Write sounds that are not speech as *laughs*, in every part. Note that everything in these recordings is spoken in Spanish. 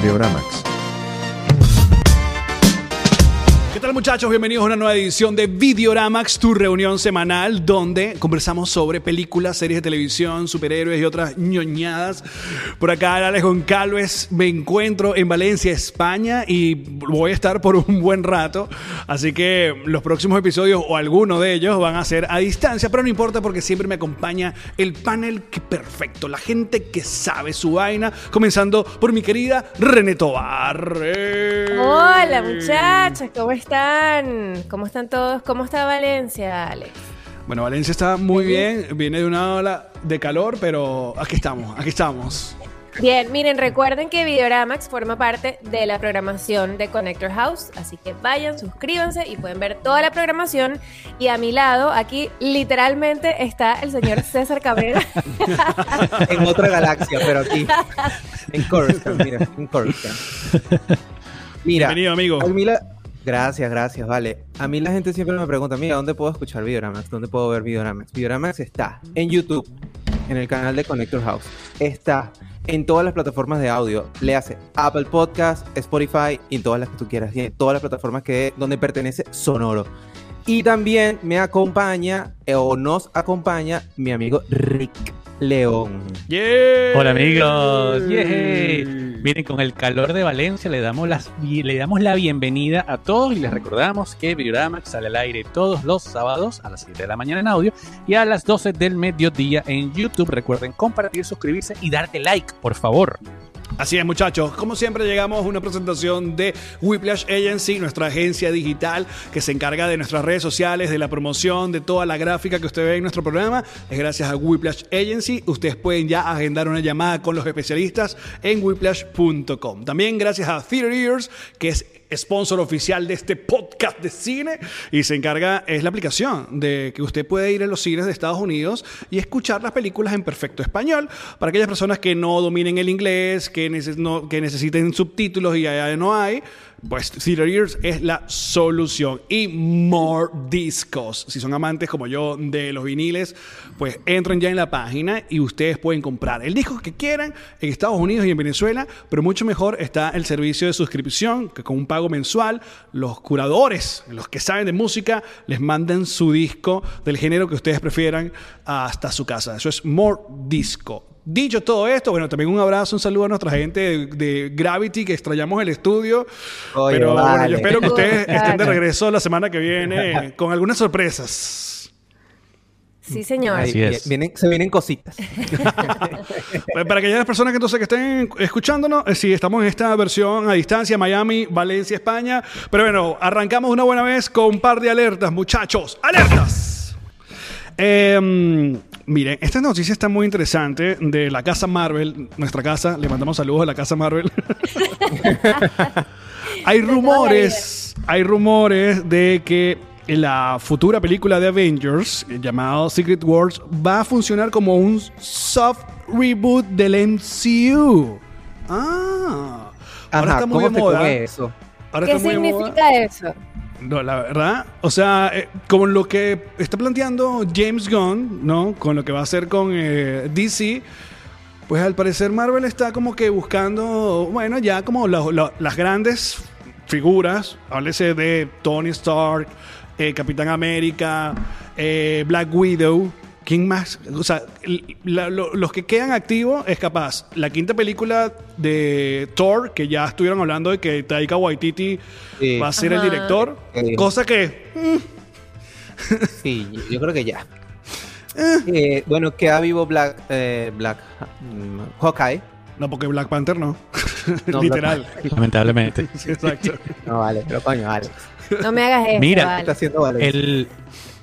Videoramax. ¿Qué tal muchachos? Bienvenidos a una nueva edición de Videoramax, tu reunión semanal donde conversamos sobre películas, series de televisión, superhéroes y otras ñoñadas. Por acá, Alex Goncalves, me encuentro en Valencia, España y voy a estar por un buen rato. Así que los próximos episodios o alguno de ellos van a ser a distancia, pero no importa porque siempre me acompaña el panel perfecto, la gente que sabe su vaina, comenzando por mi querida René Tobar. Hola muchachos, ¿cómo están? ¿Cómo están todos? ¿Cómo está Valencia, Alex? Bueno, Valencia está muy bien, viene de una ola de calor, pero aquí estamos, aquí estamos. Bien, miren, recuerden que Videoramax forma parte de la programación de Connector House, así que vayan, suscríbanse y pueden ver toda la programación. Y a mi lado, aquí literalmente está el señor *laughs* César Cabrera. *laughs* en otra galaxia, pero aquí. En Coruscant, mira, en Coruscant. Mira, Bienvenido, amigo. Almila, gracias, gracias, vale. A mí la gente siempre me pregunta, mira, ¿dónde puedo escuchar Videoramax? ¿Dónde puedo ver Videoramax? Videoramax está en YouTube, en el canal de Connector House. Está en todas las plataformas de audio. Le hace Apple Podcast, Spotify y todas las que tú quieras. En todas las plataformas que donde pertenece Sonoro. Y también me acompaña eh, o nos acompaña mi amigo Rick León. Yeah. Hola amigos, Yay. miren con el calor de Valencia le damos, las, le damos la bienvenida a todos y les recordamos que Videoramax sale al aire todos los sábados a las 7 de la mañana en audio y a las 12 del mediodía en YouTube. Recuerden compartir, suscribirse y darte like, por favor. Así es, muchachos. Como siempre, llegamos a una presentación de Whiplash Agency, nuestra agencia digital que se encarga de nuestras redes sociales, de la promoción, de toda la gráfica que usted ve en nuestro programa. Es gracias a Whiplash Agency. Ustedes pueden ya agendar una llamada con los especialistas en whiplash.com. También gracias a Theater Ears, que es sponsor oficial de este podcast de cine y se encarga, es la aplicación de que usted puede ir a los cines de Estados Unidos y escuchar las películas en perfecto español para aquellas personas que no dominen el inglés, que, neces no, que necesiten subtítulos y allá no hay. Pues Theater Ears es la solución. Y More Discos. Si son amantes como yo de los viniles, pues entren ya en la página y ustedes pueden comprar el disco que quieran en Estados Unidos y en Venezuela. Pero mucho mejor está el servicio de suscripción, que con un pago mensual, los curadores, los que saben de música, les mandan su disco del género que ustedes prefieran hasta su casa. Eso es More Disco. Dicho todo esto, bueno, también un abrazo, un saludo a nuestra gente de, de Gravity que extrañamos el estudio. Oye, pero bueno, vale. yo espero que ustedes estén de regreso la semana que viene *laughs* con algunas sorpresas. Sí, señor. Así es. vienen- se vienen cositas. *laughs* Pues Para aquellas personas que entonces que estén escuchándonos, eh, sí, estamos en esta versión a distancia, Miami, Valencia, España. Pero bueno, arrancamos una buena vez con un par de alertas, muchachos. ¡Alertas! Eh, miren, esta noticia está muy interesante de la casa Marvel, nuestra casa. Le mandamos saludos a la casa Marvel. *laughs* hay rumores, hay rumores de que la futura película de Avengers, llamado Secret Wars, va a funcionar como un soft reboot del MCU. Ah, ahora está muy ¿cómo de moda. eso? Ahora ¿Qué está muy de moda. significa eso? No, la verdad, o sea, eh, como lo que está planteando James Gunn, ¿no? Con lo que va a hacer con eh, DC, pues al parecer Marvel está como que buscando, bueno, ya como la- la- las grandes figuras, háblese de Tony Stark, eh, Capitán América, eh, Black Widow. ¿Quién más? O sea, la- lo- los que quedan activos es capaz. La quinta película de Thor, que ya estuvieron hablando de que Taika Waititi Sí. va a ser el director. Sí. Cosa que *laughs* Sí, yo, creo que ya. Eh. Eh, bueno, queda vivo Black, eh, Black mm, Hawkeye. No, porque Black Panther no. No, *laughs* Literal. Lamentablemente. *laughs* Sí, Exacto. No, vale, pero coño, vale. No me hagas eso. Mira, vale. Está haciendo vale. El,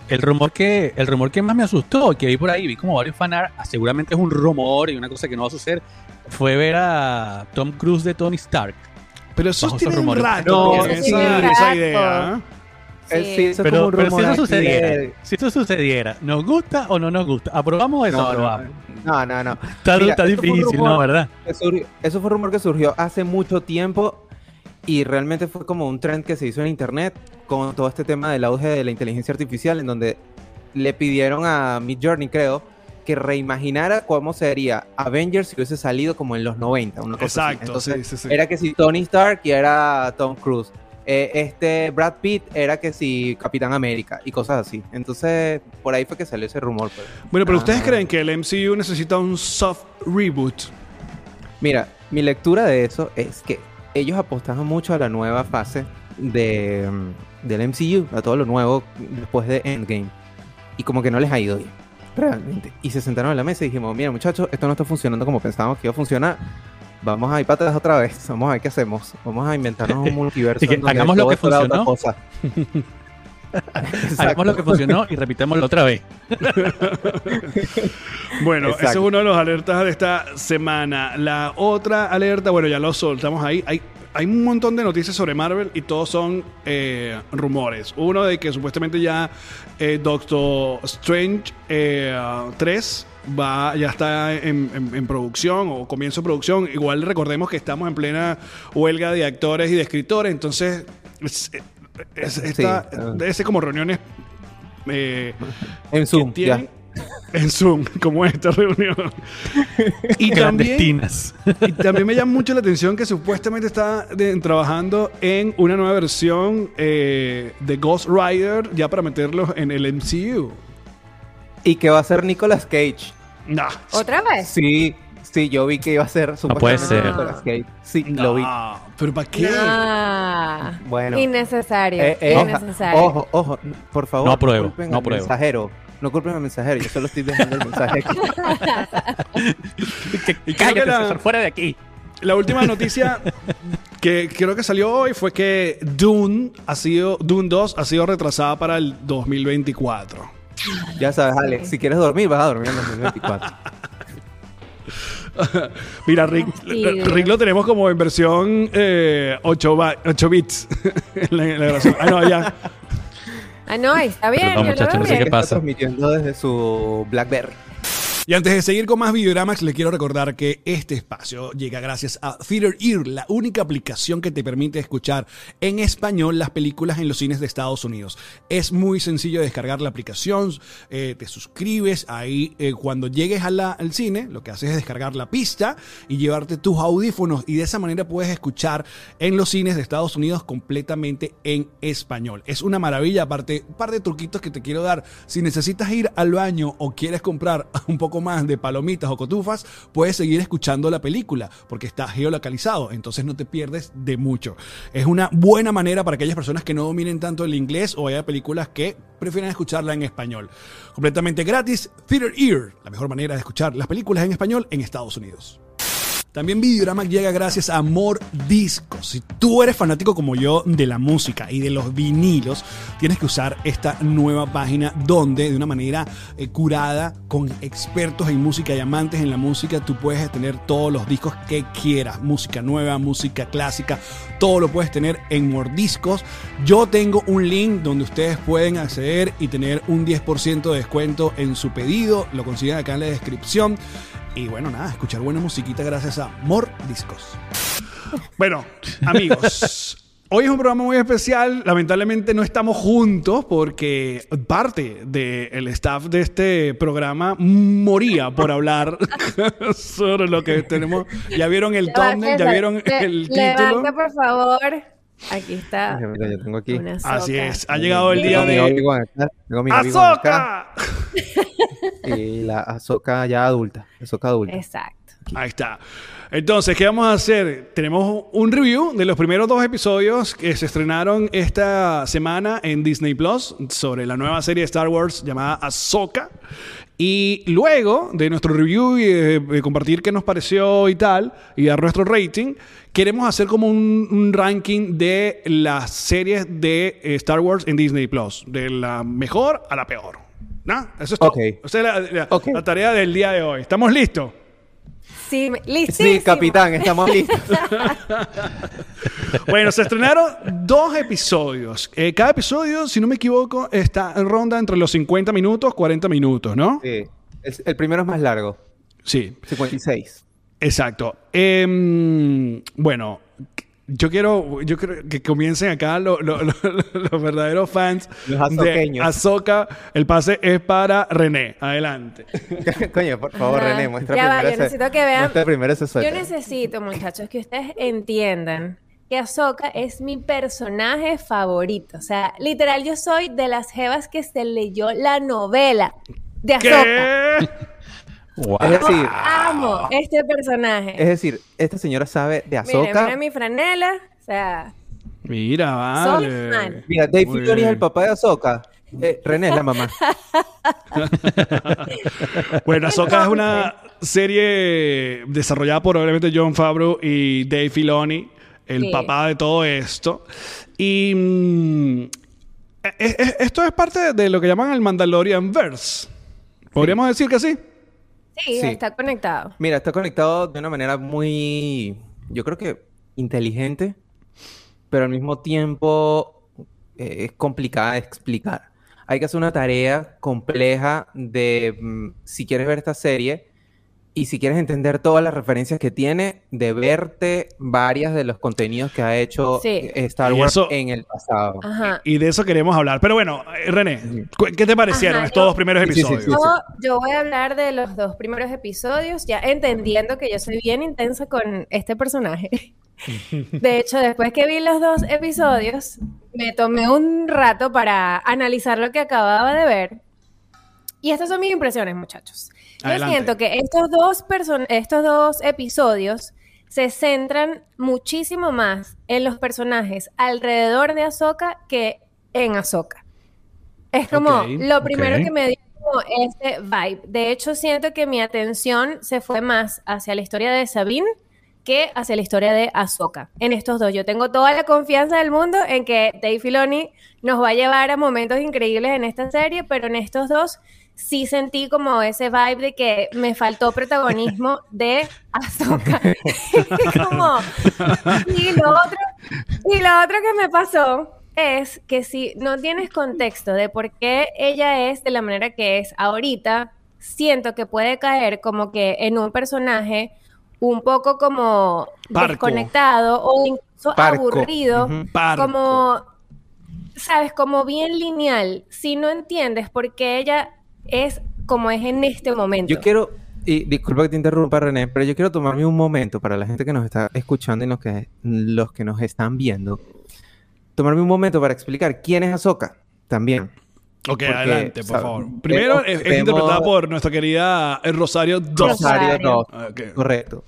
el rumor que el rumor que más me asustó, que vi por ahí, vi como varios fanart, ah, seguramente es un rumor y una cosa que no va a suceder, fue ver a Tom Cruise de Tony Stark. Pero eso tiene un rumores. rato. No, sí, esa, esa idea. ¿eh? Sí. sí, eso es como Pero, un pero si eso sucediera, de- si eso sucediera, ¿nos gusta o no nos gusta? ¿Aprobamos eso? No, no, aprobamos. no, no, no. Está, Mira, difícil, rumor ¿no? ¿Verdad? surgió- eso fue un rumor que surgió hace mucho tiempo y realmente fue como un trend que se hizo en internet con todo este tema del auge de la inteligencia artificial en donde le pidieron a Mid Journey, creo, que reimaginara cómo sería Avengers si hubiese salido como en los 90. Una cosa así. Exacto, Entonces, sí, sí, sí. era que si Tony Stark y era Tom Cruise. Eh, este Brad Pitt era que si Capitán América y cosas así. Entonces, por ahí fue que salió ese rumor. pues. Bueno, pero ¿ustedes Ah. creen que el MCU necesita un soft reboot? Mira, mi lectura de eso es que ellos apostaron mucho a la nueva fase de, mm, del MCU, a todo lo nuevo después de Endgame. Y como que no les ha ido bien, realmente. Y se sentaron en la mesa y dijimos, mira muchachos, esto no está funcionando como pensábamos que iba a funcionar. Vamos a ir atrás otra vez. Vamos a ver qué hacemos. Vamos a inventarnos un *laughs* multiverso. Que hagamos lo que funcionó. *laughs* Hagamos lo que funcionó y repitámoslo otra vez. *laughs* Bueno, Exacto. ese es uno de los alertas de esta semana. La otra alerta, bueno, ya lo soltamos ahí. Hay, hay un montón de noticias sobre Marvel y todos son eh, rumores. Uno de que supuestamente ya eh, Doctor Strange eh, 3 va, ya está en, en- en producción o comienzo de producción. Igual recordemos que estamos en plena huelga de actores y de escritores, entonces es, Sí. debe ser como reuniones eh, *laughs* En Zoom, ya. en Zoom, *laughs* como esta reunión. *laughs* Y también, Clandestinas. y también me llama mucho la atención que supuestamente está de- trabajando en una nueva versión eh, de Ghost Rider ya para meterlos en el MCU. Y que va a ser Nicolas Cage. Nah. ¿Otra vez? Sí, sí, yo vi que iba a ser puede supuestamente ser. Nicolas Cage. Sí, No, lo vi. ¿Pero para qué? Ah, Bueno. innecesario. Eh, eh, innecesario. Ojo, ojo, por favor. No apruebo, no apruebo. mensajero. No culpen al mensajero, yo solo estoy dejando el mensaje aquí. *laughs* La- César, fuera de aquí. La última noticia que creo que salió hoy fue que Dune ha sido Dune 2 ha sido retrasada para el 2024. Ya sabes, Alex, si quieres dormir, vas a dormir en 2024. *laughs* *laughs* Mira, Rick, Fastidio. Rick lo tenemos como en versión eh, 8, ba- 8 bits *laughs* en la, en la grabación. Ah, no, ya. Ah, no, está bien. Muchachos, no sé qué Está pasa. transmitiendo desde su BlackBerry. Y antes de seguir con más videogramas, les quiero recordar que este espacio llega gracias a Theater Ear, la única aplicación que te permite escuchar en español las películas en los cines de Estados Unidos. Es muy sencillo descargar la aplicación, eh, te suscribes ahí. eh, cuando llegues al cine, lo que haces es descargar la pista y llevarte tus audífonos y de esa manera puedes escuchar en los cines de Estados Unidos completamente en español. Es una maravilla, aparte, un par de truquitos que te quiero dar. Si necesitas ir al baño o quieres comprar *laughs* un poco más de palomitas o cotufas, puedes seguir escuchando la película porque está geolocalizado, entonces no te pierdes de mucho. Es una buena manera para aquellas personas que no dominen tanto el inglés o haya películas que prefieran escucharla en español. Completamente gratis, Theater Ear, la mejor manera de escuchar las películas en español en Estados Unidos. También Videorama llega gracias a Amor Discos. Si tú eres fanático como yo de la música y de los vinilos, tienes que usar esta nueva página donde de una manera eh, curada con expertos en música y amantes en la música, tú puedes tener todos los discos que quieras. Música nueva, música clásica, todo lo puedes tener en Mordiscos. Yo tengo un link donde ustedes pueden acceder y tener un 10% de descuento en su pedido. Lo consiguen acá en la descripción. Y bueno, nada, escuchar buena musiquita gracias a More Discos. Bueno, amigos. *laughs* Hoy es un programa muy especial. Lamentablemente no estamos juntos porque parte del staff de este programa moría por hablar *laughs* sobre lo que tenemos. Ya vieron el thumbnail, ya vieron el título. por favor. Aquí está. Mira, yo tengo aquí. Una Así es, ha llegado el día de ¡Azoka! Y la Azoka ya adulta. Azoka adulta. Exacto. Ahí está. Entonces, ¿qué vamos a hacer? Tenemos un review de los primeros dos episodios que se estrenaron esta semana en Disney Plus sobre la nueva serie de Star Wars llamada Ahsoka. Y luego de nuestro review y de, de compartir qué nos pareció y tal, y dar nuestro rating, queremos hacer como un, un ranking de las series de eh, Star Wars en Disney Plus, de la mejor a la peor. ¿No? Eso es todo. Esa es la, la- Ok. la tarea del día de hoy. ¿Estamos listos? Sí, listísimo. Sí, capitán, estamos *laughs* listos. *laughs* Bueno, se estrenaron dos episodios. Eh, cada episodio, si no me equivoco, está en ronda entre los 50 minutos, 40 minutos, ¿no? Sí. El, el primero es más largo, Sí, 56. exacto. Em, bueno, Yo quiero, yo creo que comiencen acá lo- lo- lo- *laughs* los verdaderos fans Los de azoqueños. Azoka. El pase es para René. Adelante. *laughs* Coño, por favor, Ajá. René, muestra Ya va, yo ese- necesito que vean- primero ese Yo necesito, muchachos, que ustedes entiendan que Ahsoka es mi personaje favorito. O sea, literal, yo soy de las jevas que se leyó la novela de Ahsoka. ¿Qué? Wow. Es decir, Amo este personaje. es decir, esta señora sabe de Mira, Azoka. mira mi franela. O sea, Mira, vale. fan. Mira, Dave Filoni es el papá de Azoka. Eh, René es la mamá. *laughs* Bueno, Ahsoka es una serie desarrollada por obviamente John Favreau y Dave Filoni, el Sí. papá de todo esto. Y mm, e- e- esto es parte de lo que llaman el Mandalorian Verse. ¿Podríamos decir que sí? sí, Sí. está conectado. Mira, está conectado de una manera muy, yo creo que inteligente, pero al mismo tiempo eh, es complicada de explicar. Hay que hacer una tarea compleja de, mm, si quieres ver esta serie y si quieres entender todas las referencias que tiene, de verte varias de los contenidos que ha hecho Sí. eh, Star Wars eso- en el pasado. Ajá. Y de eso queremos hablar. Pero bueno, eh, René, ¿qué te parecieron Ajá, estos yo- dos primeros Sí, sí, sí, episodios? sí. Yo, yo voy a hablar de los dos primeros episodios, ya entendiendo que yo soy bien intensa con este personaje. *laughs* De hecho, después que vi los dos episodios, me tomé un rato para analizar lo que acababa de ver. Y estas son mis impresiones, muchachos. Yo Adelante. siento que estos dos, person- estos dos episodios se centran muchísimo más en los personajes alrededor de Ahsoka que en Ahsoka. Es como lo primero que me dio como ese vibe. De hecho, siento que mi atención se fue más hacia la historia de Sabine que hacia la historia de Ahsoka. En estos dos, yo tengo toda la confianza del mundo en que Dave Filoni nos va a llevar a momentos increíbles en esta serie, pero en estos dos sí sentí como ese vibe de que me faltó protagonismo de Ahsoka. *laughs* *laughs* como, y lo otro, y lo otro que me pasó es que si no tienes contexto de por qué ella es de la manera que es ahorita, siento que puede caer como que en un personaje un poco como Parco. desconectado o incluso Parco. aburrido, como, sabes, como bien lineal, si no entiendes por qué ella es como es en este momento. Yo quiero, y disculpa que te interrumpa René, pero yo quiero tomarme un momento para la gente que nos está escuchando y los que, los que nos están viendo, tomarme un momento para explicar quién es Ahsoka también. Ok, Porque, adelante, por favor. Primero, Vemos- es, interpretada por nuestra querida eh, Rosario Dawson. Rosario. Dawson. Ah, ok. Correcto.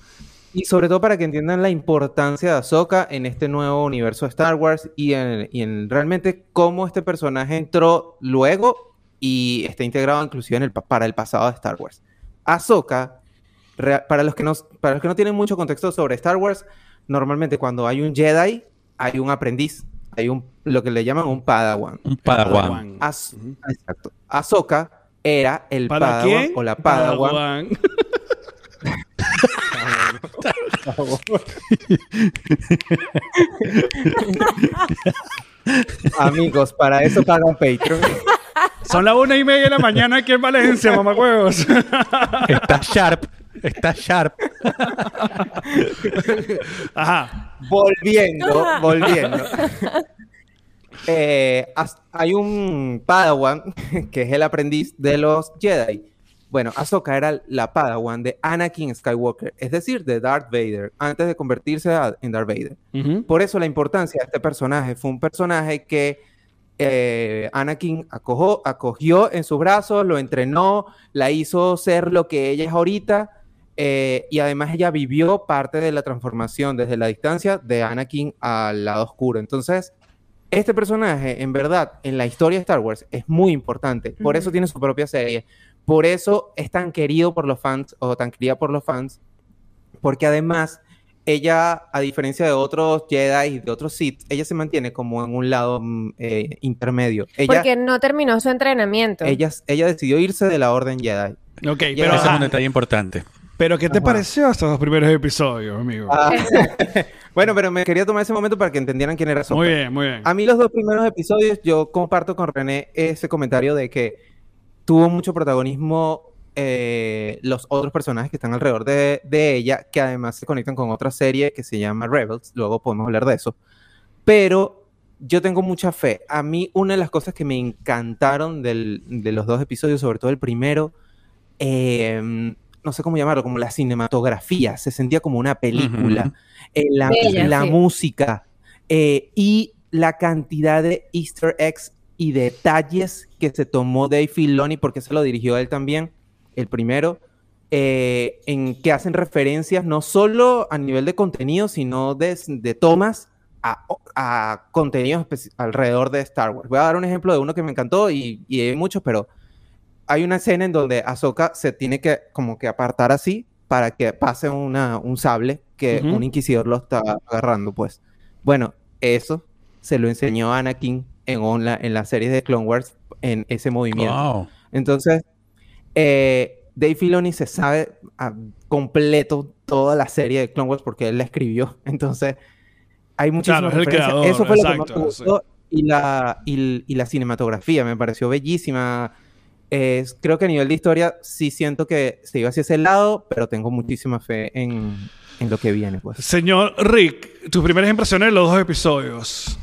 Y sobre todo para que entiendan la importancia de Ahsoka en este nuevo universo de Star Wars y en, y en realmente cómo este personaje entró luego y está integrado inclusive en el, pa- para el pasado de Star Wars. Ahsoka, para los, que no, para los que no tienen mucho contexto sobre Star Wars, normalmente cuando hay un Jedi, hay un aprendiz, hay un, lo que le llaman un Padawan. Un padawan. Az- Exacto. Ahsoka era el ¿Para Padawan quién? o la Padawan. Padawan. *laughs* Amigos, para eso pagan Patreon. *laughs* Son las una y media de la mañana aquí en Valencia, mamacuevos. Está sharp. Está sharp. Ajá. Volviendo, volviendo. Eh, hay un Padawan *laughs* que es el aprendiz de los Jedi. Bueno, Ahsoka era la Padawan de Anakin Skywalker, es decir, de Darth Vader, antes de convertirse en Darth Vader. Por eso la importancia de este personaje fue un personaje que eh, Anakin acogió en sus brazos, lo entrenó, la hizo ser lo que ella es ahorita. eh, y además ella vivió parte de la transformación desde la distancia de Anakin al lado oscuro. Entonces, este personaje, en verdad, en la historia de Star Wars es muy importante. Por eso tiene su propia serie. Por eso es tan querido por los fans o tan querida por los fans. Porque además, ella, a diferencia de otros Jedi y de otros Sith, ella se mantiene como en un lado mm, eh, intermedio. Ella, Porque no terminó su entrenamiento. ella, ella decidió irse de la Orden Jedi. Ok, pero, Ese es un detalle importante. pero ¿qué te Ajá. pareció estos dos primeros episodios, amigo? Ah, *laughs* bueno, pero me quería tomar ese momento para que entendieran quién era muy bien, muy bien. A mí los dos primeros episodios, yo comparto con René ese comentario de que tuvo mucho protagonismo eh, los otros personajes que están alrededor de, de ella, que además se conectan con otra serie que se llama Rebels, luego podemos hablar de eso. Pero yo tengo mucha fe. A mí una de las cosas que me encantaron del- de los dos episodios, sobre todo el primero, eh, no sé cómo llamarlo, como la cinematografía, se sentía como una película. Ujú. Eh, la, Bella, la sí. música eh, y la cantidad de easter eggs y detalles que se tomó Dave Filoni, porque se lo dirigió él también, el primero, eh, en que hacen referencias no solo a nivel de contenido, sino de, de tomas a, a contenidos alrededor de Star Wars. Voy a dar un ejemplo de uno que me encantó y, y hay muchos, pero hay una escena en donde Ahsoka se tiene que como que apartar así para que pase una, un sable que Ujú. un inquisidor lo está agarrando, pues. Bueno, eso se lo enseñó Anakin en, on- la, en la serie de Clone Wars en ese movimiento. Wow. Entonces, eh, Dave Filoni se sabe a completo toda la serie de Clone Wars porque él la escribió. *laughs* Entonces, hay muchísimas Claro, creador, Eso fue lo que más me sí. gustó. Y la, y, y la cinematografía me pareció bellísima. Creo que a nivel de historia sí siento que se iba hacia ese lado, pero tengo muchísima fe en, en lo que viene, pues. Señor Rick, tus primeras impresiones de los dos episodios.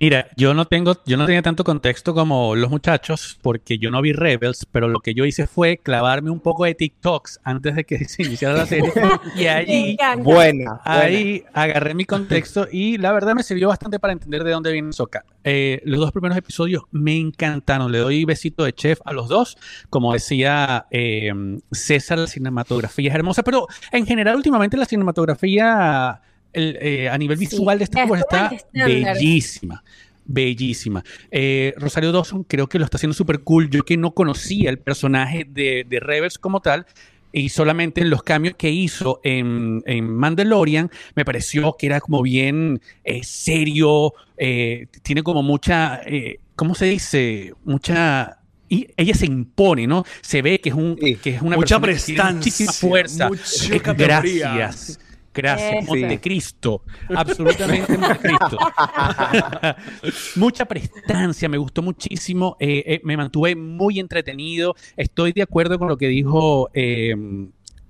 Mira, yo no tengo, yo no tenía tanto contexto como los muchachos, porque yo no vi Rebels, pero lo que yo hice fue clavarme un poco de TikToks antes de que *laughs* se iniciara la serie. y allí. Buena. ahí agarré mi contexto y la verdad me sirvió bastante para entender de dónde viene Soka. los dos primeros episodios me encantaron. Le doy besito de chef a los dos. Como decía eh, César, la cinematografía es hermosa, pero en general últimamente la cinematografía el, eh, a nivel Sí, visual de Star es Wars está bellísima. Bellísima. Eh, Rosario Dawson creo que lo está haciendo súper cool. Yo que no conocía el personaje de, de Rebels como tal, y solamente en los cambios que hizo en, en Mandalorian, me pareció que era como bien eh, serio, eh, tiene como mucha, eh, ¿cómo se dice? Mucha... Y ella se impone, ¿no? Se ve que es, un, Sí. que es una Mucha persona que tiene prestancia, muchísima fuerza. mucha Eh. Gracias. Gracias, Eso. Montecristo. Absolutamente Montecristo. *laughs* Mucha prestancia, me gustó muchísimo. eh, eh, me mantuve muy entretenido. Estoy de acuerdo con lo que dijo. eh,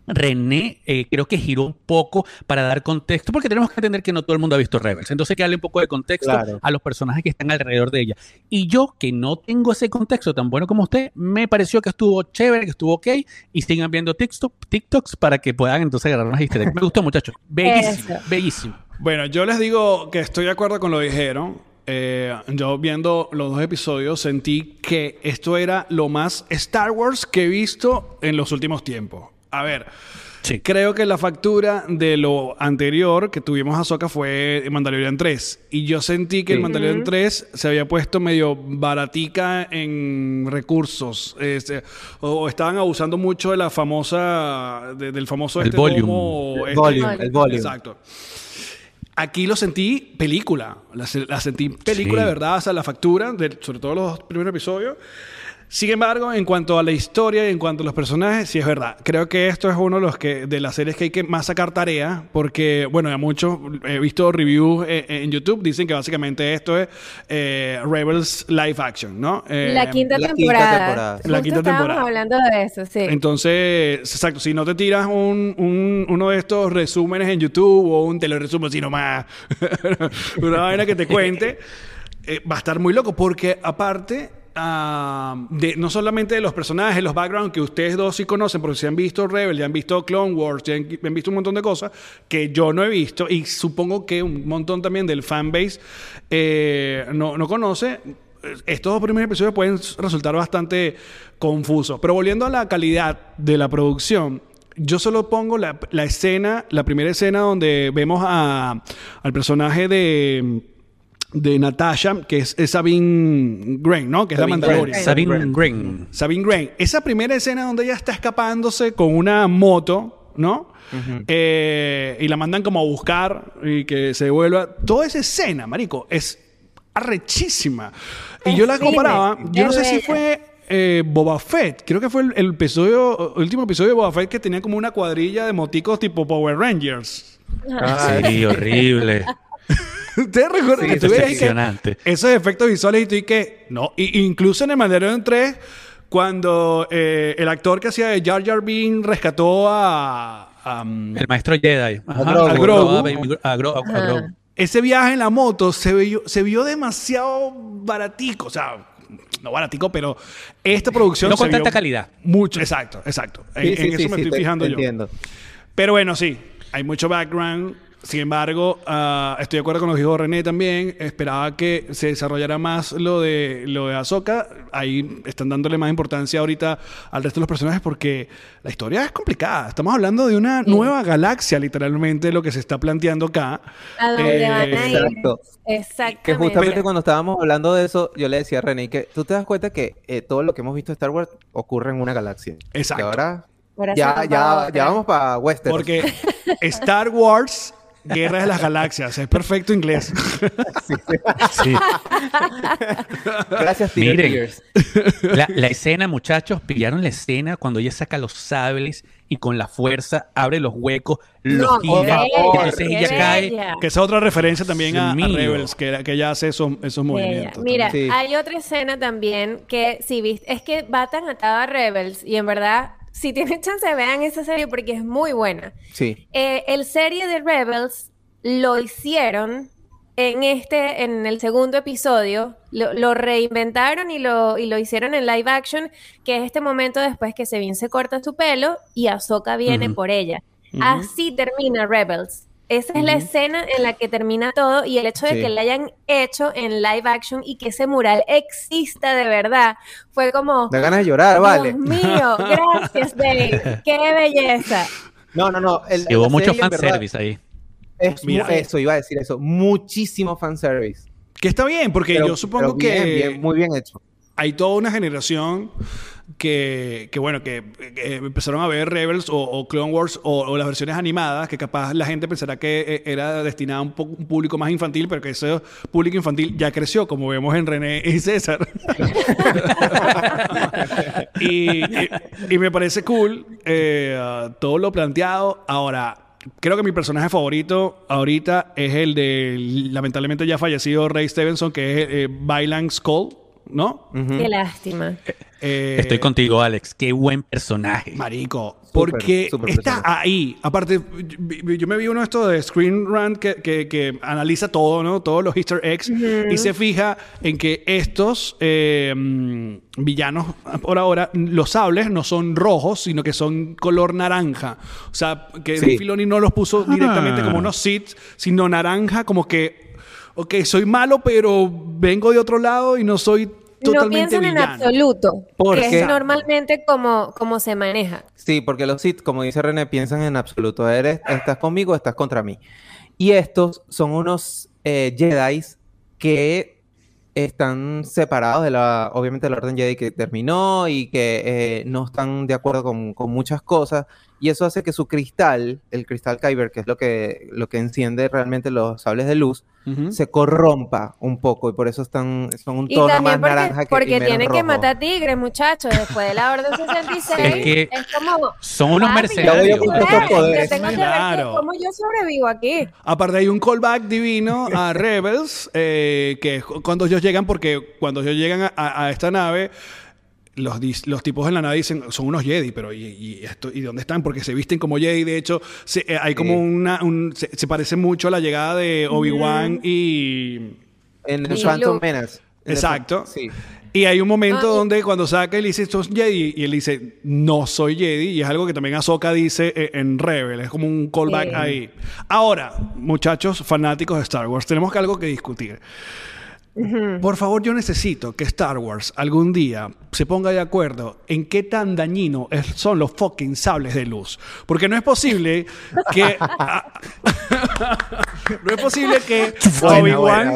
René eh, creo que giró un poco para dar contexto, porque tenemos que entender que no todo el mundo ha visto Rebels. Entonces hay que darle un poco de contexto Claro. a los personajes que están alrededor de ella. Y yo, que no tengo ese contexto tan bueno como usted, me pareció que estuvo chévere, que estuvo ok, y sigan viendo TikTok, TikToks para que puedan entonces agarrar unas easter. Me gustó, muchachos. Bellísimo, Eso. bellísimo. Bueno, yo les digo que estoy de acuerdo con lo que dijeron. Eh, yo viendo los dos episodios sentí que esto era lo más Star Wars que he visto en los últimos tiempos. A ver, Sí. creo que la factura de lo anterior que tuvimos a Soca fue Mandalorian 3. Y yo sentí que el Sí. Mandalorian Ujú. 3 se había puesto medio baratica en recursos. Este, o estaban abusando mucho de la famosa, de- del famoso El este volume. El este- volume, el volume. Exacto. Aquí lo sentí película. La, la sentí película Sí. de verdad, o sea, la factura, de- sobre todo los primeros episodios. Sin embargo, en cuanto a la historia y en cuanto a los personajes, sí es verdad. Creo que esto es uno de los que de las series que hay que más sacar tarea, porque, bueno, a muchos he visto reviews eh, en YouTube, dicen que básicamente esto es eh, Rebels Live Action, ¿no? Eh, La quinta la quinta temporada. Justo La quinta estábamos temporada. hablando de eso, sí. Entonces, exacto, si no te tiras un, un- uno de estos resúmenes en YouTube o un te lo resumo así nomás, *laughs* una vaina que te cuente, eh, va a estar muy loco porque aparte... ah, no solamente de los personajes, los backgrounds que ustedes dos sí conocen, porque si han visto Rebel, ya han visto Clone Wars, ya han, visto un montón de cosas que yo no he visto y supongo que un montón también del fanbase eh, no, no conoce, estos dos primeros episodios pueden resultar bastante confusos. Pero volviendo a la calidad de la producción, yo solo pongo la, escena, la primera escena donde vemos al personaje de, de Natasha, que es, es Sabine Grain, ¿no? Que es la Sabine Mandalorian. Grain. Sabine Green. Sabine Grain. Esa primera escena donde ella está escapándose con una moto, ¿no? Eh, y la mandan como a buscar y que se vuelva. Toda esa escena, marico, es arrechísima. Y Es yo la cine, comparaba. Yo no sé si fue eh, Boba Fett. Creo que fue el, el episodio, el último episodio de Boba Fett que tenía como una cuadrilla de moticos tipo Power Rangers. Ah, Sí, horrible. *laughs* ¿Ustedes recuerdan Sí, que tú es que esos efectos visuales y tú y que no, y, incluso en el Mandalorian 3 cuando eh, el actor que hacía de Jar Jar Binks rescató a... a, um, El maestro Jedi. Ajá. Grogu. A. Grogu. ese viaje en la moto se vio, se vio demasiado baratico. O sea, no baratico, pero esta producción No se con tanta vio calidad. Mucho, exacto, exacto. En, Sí, en sí, eso sí, me sí, estoy te- fijando te yo. entiendo. Pero bueno, sí, hay mucho background. Sin embargo, ah, estoy de acuerdo con lo que dijo René también. Esperaba que se desarrollara más lo de lo de Ahsoka. Ahí están dándole más importancia ahorita al resto de los personajes porque la historia es complicada. Estamos hablando de una nueva galaxia, literalmente, lo que se está planteando acá. ¿A dónde Eh, van a ir? exacto. Exactamente. Que justamente Pero- cuando estábamos hablando de eso, yo le decía a René que tú te das cuenta que eh, todo lo que hemos visto de Star Wars ocurre en una galaxia. Exacto. Y ahora ya, ya, ya vamos para Westeros. Porque *laughs* Star Wars, Guerra de las Galaxias, es perfecto inglés. Sí. Gracias, Peter Miren. La, la escena, muchachos, pillaron la escena cuando ella saca los sables y con la fuerza abre los huecos, los No, gira. bella, entonces ella cae. bella. Que esa es otra referencia también a, a. Rebels, que, que ella hace esos, esos movimientos. Mira, Sí. hay otra escena también que si viste, es que va tan atado a Rebels y en verdad, si tienen chance vean esa serie porque es muy buena. Sí. Eh, el serie de Rebels lo hicieron en este, en el segundo episodio, lo, lo reinventaron y lo, y lo hicieron en live action, que es este momento después que Sabine se corta su pelo y Ahsoka viene por ella. Así termina Rebels. Esa es la escena en la que termina todo y el hecho de Sí. que la hayan hecho en live action y que ese mural exista de verdad fue como, Da ganas de llorar, vale. Dios mío, *laughs* gracias Dave, qué belleza. No, no, no. el- Que hubo mucho fanservice ahí. Es Mira. eso, iba a decir eso. Muchísimo fanservice. Que está bien, porque Pero- yo supongo bien, que bien, muy bien hecho. hay toda una generación que, que bueno, que, que empezaron a ver Rebels o, o Clone Wars o, o las versiones animadas, que capaz la gente pensará que eh, era destinada a un, un público más infantil, pero que ese público infantil ya creció, como vemos en René y César. *laughs* y, y- y me parece cool eh, todo lo planteado. Ahora, creo que mi personaje favorito ahorita es el de lamentablemente ya fallecido Ray Stevenson, que es eh, Skull, ¿no? Qué lástima. Eh, Estoy contigo, Alex. Qué buen personaje. Marico, porque está personaje. ahí. Aparte, yo, me vi uno de estos de Screen Rant que, que- que analiza todo, ¿no? Todos los Easter eggs y se fija en que estos eh, villanos, por ahora, los sables no son rojos, sino que son color naranja. O sea, que Sí. Filoni no los puso directamente como unos Sith, sino naranja, como que, ok, soy malo, pero vengo de otro lado y no soy No totalmente piensan en absoluto, ¿Por que es normalmente como, como se maneja. Sí, porque los Sith, como dice René, piensan en absoluto. Eres, estás conmigo o estás contra mí. Y estos son unos eh, Jedi que están separados de la, obviamente, la Orden Jedi que terminó y que eh, no están de acuerdo con, con muchas cosas. Y eso hace que su cristal, el cristal Kyber, que es lo que, lo que enciende realmente los sables de luz, se corrompa un poco. Y por eso están, son un Y tono también más porque, naranja que porque tienen que matar tigres, muchachos, después de la Orden *laughs* 66. Es que- es como... Son unos mercenarios. yo estos tengo que poderes. ver Claro. cómo yo sobrevivo aquí. Aparte hay un callback divino a Rebels, eh, que es cuando ellos llegan, porque cuando ellos llegan a, a- a esta nave, los, tipos en la nave dicen, son unos Jedi, pero ¿y, y esto, ¿y dónde están? Porque se visten como Jedi, de hecho, se- eh, hay como Sí. una... un- se, se parece mucho a la llegada de Obi-Wan y... En el Y Phantom Luke. Menace. Exacto. Sí. Y hay un momento Ah, y- donde cuando saca él dice, sos Jedi, y él dice, no soy Jedi, y es algo que también Ahsoka dice eh, en Rebel, es como un callback Sí. ahí. Ahora, muchachos fanáticos de Star Wars, tenemos que algo que discutir. Por favor, yo necesito que Star Wars algún día se ponga de acuerdo en qué tan dañino es- son los fucking sables de luz. Porque no es posible que... a- *laughs* *laughs* no es posible que Obi-Wan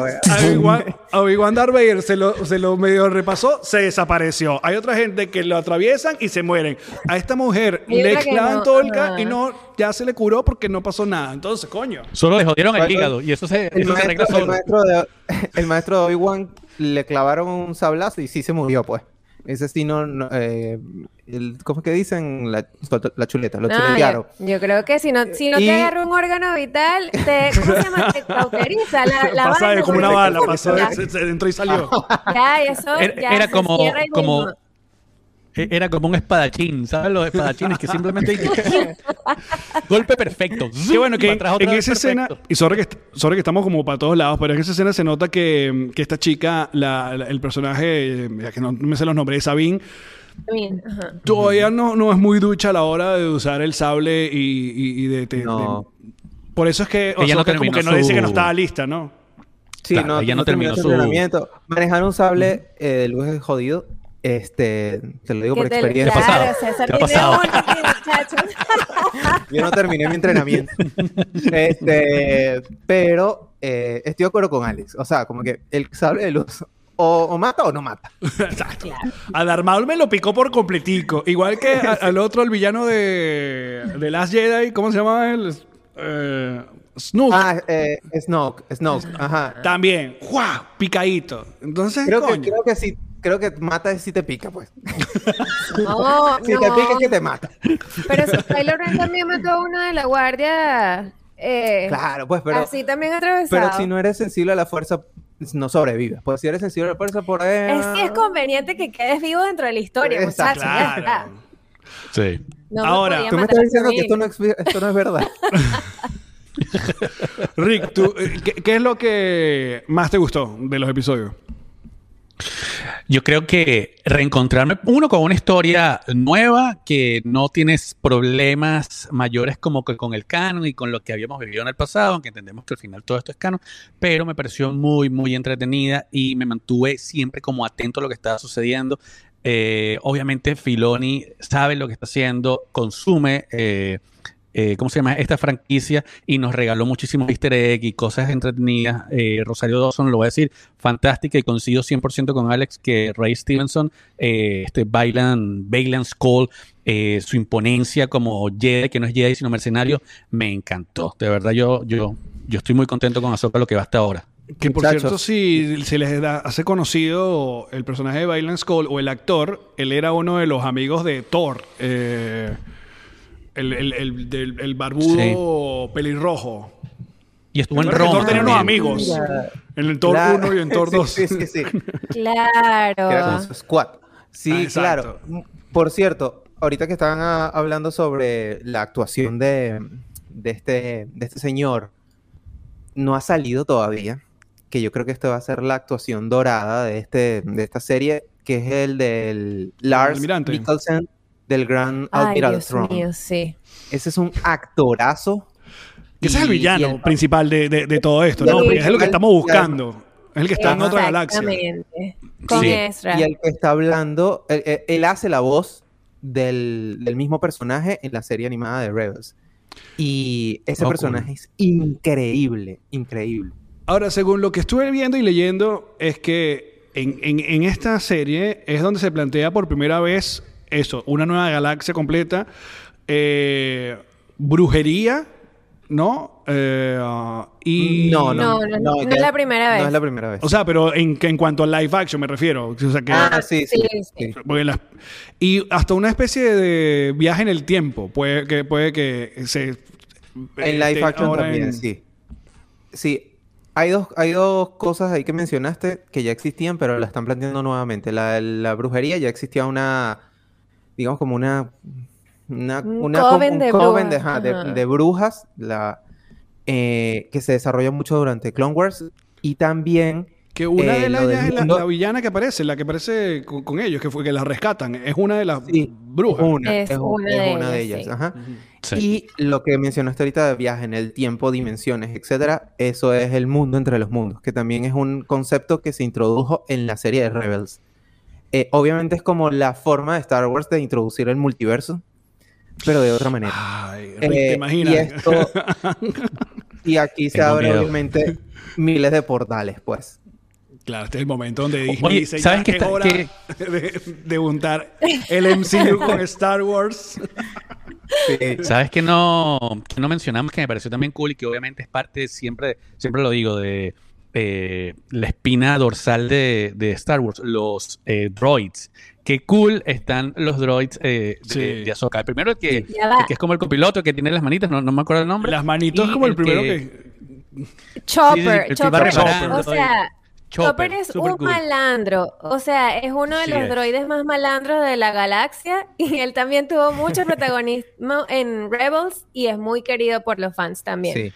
a Obi-Wan Darth Vader se lo, se lo medio repasó, se desapareció. Hay otra gente que lo atraviesan y se mueren. A esta mujer le clavan no, todo el ajá. ca y no, ya se le curó porque no pasó nada. Entonces, coño. Solo le jodieron el hígado y eso se, El eso se arregla maestro, el, solo. maestro de, *laughs* el maestro de Obi-Wan le clavaron un sablazo y sí se murió, pues. Ese sí no... no, eh, el- ¿Cómo es que dicen? La, la chuleta, lo No, chuletearon. yo, yo creo que si no, si no Y- te agarra un órgano vital, te, ¿cómo se llama? Te cauteriza la, la Pasa de vaina, como una bala, pasó, Ya, se, se entró y salió. ya, eso Era, ya era se como, como, Era como un espadachín, ¿sabes? Los espadachines que simplemente *laughs* golpe perfecto. Qué bueno que en, esa escena, y sorry que, est- sorry que estamos como para todos lados, pero en esa escena se nota que, que esta chica, la- la- el personaje, eh, ya que no me sé los nombres, Sabine, Bien, ajá. todavía no, no es muy ducha a la hora de usar el sable y, y- y de, de- No. de- Por eso es que, o Ella sea, no que como que no dice que no su- estaba lista, ¿no? Sí, Claro, no, ella no terminó terminó su su- entrenamiento. Manejar un sable eh, de luz es jodido. Este, te lo digo por te- experiencia. Claro, muchachos. *laughs* Yo no terminé mi entrenamiento. este, pero eh, estoy de acuerdo con Alex. O sea, como que el sable de luz o, o mata o no mata. *laughs* Exacto. A Darth me lo picó por completico. Igual que a- al otro, el villano de, de Last Jedi, ¿cómo se llama él? Eh, Snook. Ah, eh, Snoke, Snoke, ajá. También, ¡guau! Picadito. Entonces, Creo que, creo que sí, creo que mata es si te pica, pues. No, *laughs* Si te pica es que te mata. Pero si Kylo Ren también mató a uno de la guardia. Eh, Claro, pues, pero, así también atravesado. pero si no eres sensible a la fuerza, no sobrevives. Pues si eres sensible a la fuerza, por ahí. Es que es conveniente que quedes vivo dentro de la historia, muchachos. ya está. Claro. Sí. No Ahora, Tú me estás diciendo que esto no, es, esto no es verdad. *laughs* Rick, tú, eh, ¿qué, qué es lo que más te gustó de los episodios? Yo creo que reencontrarme, uno, con una historia nueva, que no tienes problemas mayores como que con el canon y con lo que habíamos vivido en el pasado, aunque entendemos que al final todo esto es canon, pero me pareció muy, muy entretenida y me mantuve siempre como atento a lo que estaba sucediendo. Eh, obviamente Filoni sabe lo que está haciendo, consume... eh, eh, ¿cómo se llama? Esta franquicia y nos regaló muchísimos easter egg y cosas entretenidas. Eh, Rosario Dawson, lo voy a decir, fantástica y coincido 100% con Alex que Ray Stevenson, eh, este Bailan, Bailan Skull, eh, su imponencia como Jedi, que no es Jedi sino mercenario, me encantó. De verdad, yo, yo, yo estoy muy contento con Ahsoka lo que va hasta ahora. Que por Muchachos. cierto, si se les da- hace conocido el personaje de Bailan Skull o el actor, él era uno de los amigos de Thor. eh, el, el, el- del- el barbudo pelirrojo. Y estuvo en Recuerda que Roma. Tenía unos también. amigos. Mira. En el Thor Claro. 1 y en Thor Sí, 2. Sí, sí, sí. *laughs* Que era como Claro. su squad. Sí, Ah, exacto. claro. Por cierto, ahorita que estaban ah, hablando sobre la actuación de, de, este, de este señor, no ha salido todavía. Que yo creo que esta va a ser la actuación dorada de, este, de esta serie, que es el del Lars almirante. Mikkelsen del Gran Ay, Admiral Dios Throne. mío, sí. Ese es un actorazo. Ese es el villano el- principal de, de- de todo esto, ¿no? Porque es lo que estamos buscando. Es el que está en otra galaxia. Exactamente. Con Sí. Ezra. Y el que está hablando, él, hace la voz del, del mismo personaje en la serie animada de Rebels. Y ese Oh, cool. personaje es increíble, increíble. Ahora, según lo que estuve viendo y leyendo, es que en, en- en esta serie es donde se plantea por primera vez eso, una nueva galaxia completa, eh, brujería, ¿no? Eh, ah, y... No, No, no, no, no ya- es la primera vez. No es la primera vez. O sea, pero en, que en cuanto a live action me refiero. O sea, que... ah, sí, sí. sí, sí. sí. las- y hasta una especie de viaje en el tiempo. Puede que, puede que se... En live esté action también, en- sí. Sí, hay dos, hay dos cosas ahí que mencionaste que ya existían, pero la están planteando nuevamente. La, la brujería ya existía una, digamos como una... Una, Un una coven un de coven de, brujas, ajá, de- ajá. de brujas la, eh, que se desarrolla mucho durante Clone Wars y también Que una Eh, de las es la, villana que aparece, la que aparece con, con ellos, que fue que la rescatan. Es una de las Sí, brujas. una, Es es, un- una es de una de ellas, ellas. sí. ajá. Sí. Y lo que mencionaste ahorita de viaje en el tiempo, dimensiones, etcétera, eso es el mundo entre los mundos, que también es un concepto que se introdujo en la serie de Rebels. Eh, obviamente es como la forma de Star Wars de introducir el multiverso, pero de otra manera. Ay, Rick, Eh, ¿te imaginas? Y, esto- *laughs* y aquí se abren obviamente miles de portales, pues. Claro, este es el momento donde Disney Oye, dice, ¿sabes qué es está- hora qué- de, de juntar el MCU con *laughs* Star Wars. Sí. ¿Sabes que no, que no mencionamos que me pareció también cool y que obviamente es parte, siempre, siempre lo digo, de eh, la espina dorsal de, de Star Wars, los eh, droids. Qué cool están los droids eh, de, Sí. de Ahsoka. El primero el que, el es como el copiloto, que tiene las manitas, no, no me acuerdo el nombre. Las manitos Y como el el primero que- que... Chopper, Sí, Chopper. O sea, Chopper es un cool. malandro, o sea, es uno de Sí los es. droides más malandros de la galaxia y él también tuvo mucho *laughs* protagonismo en Rebels y es muy querido por los fans también. Sí.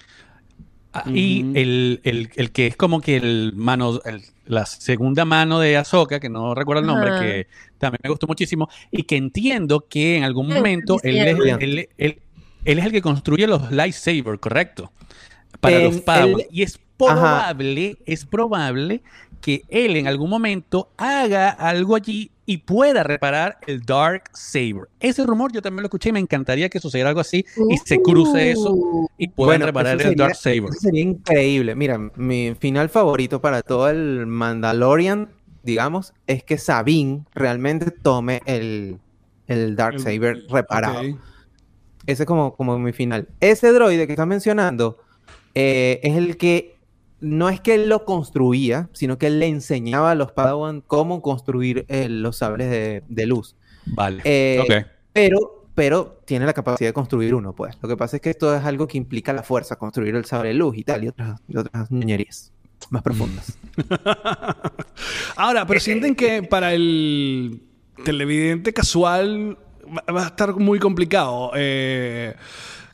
Ah, Y el, el- el que es como que el mano, el- la segunda mano de Ahsoka, que no recuerdo el nombre, que también me gustó muchísimo, y que entiendo que en algún momento él es, él- él- él es el que construye los lightsabers, ¿correcto? Para En los Padawan. el- Y es probable, es probable que él en algún momento haga algo allí y pueda reparar el Dark Saber. Ese rumor yo también lo escuché y me encantaría que sucediera algo así y se cruce eso y puedan Bueno, reparar el Dark Saber. eso sería increíble. Mira, mi final favorito para todo el Mandalorian, digamos, es que Sabine realmente tome el, el Dark El- Saber reparado. Ese es como, como mi final. Ese droide que estás mencionando eh, es el que no es que él lo construía, sino que él le enseñaba a los Padawan cómo construir eh, los sables de, de luz. Vale. Eh. Pero, pero tiene la capacidad de construir uno, pues. Lo que pasa es que esto es algo que implica la fuerza, construir el sable de luz y tal, y otras, y otras ñoñerías más profundas. *laughs* Ahora, pero sienten que para el televidente casual va, va a estar muy complicado eh,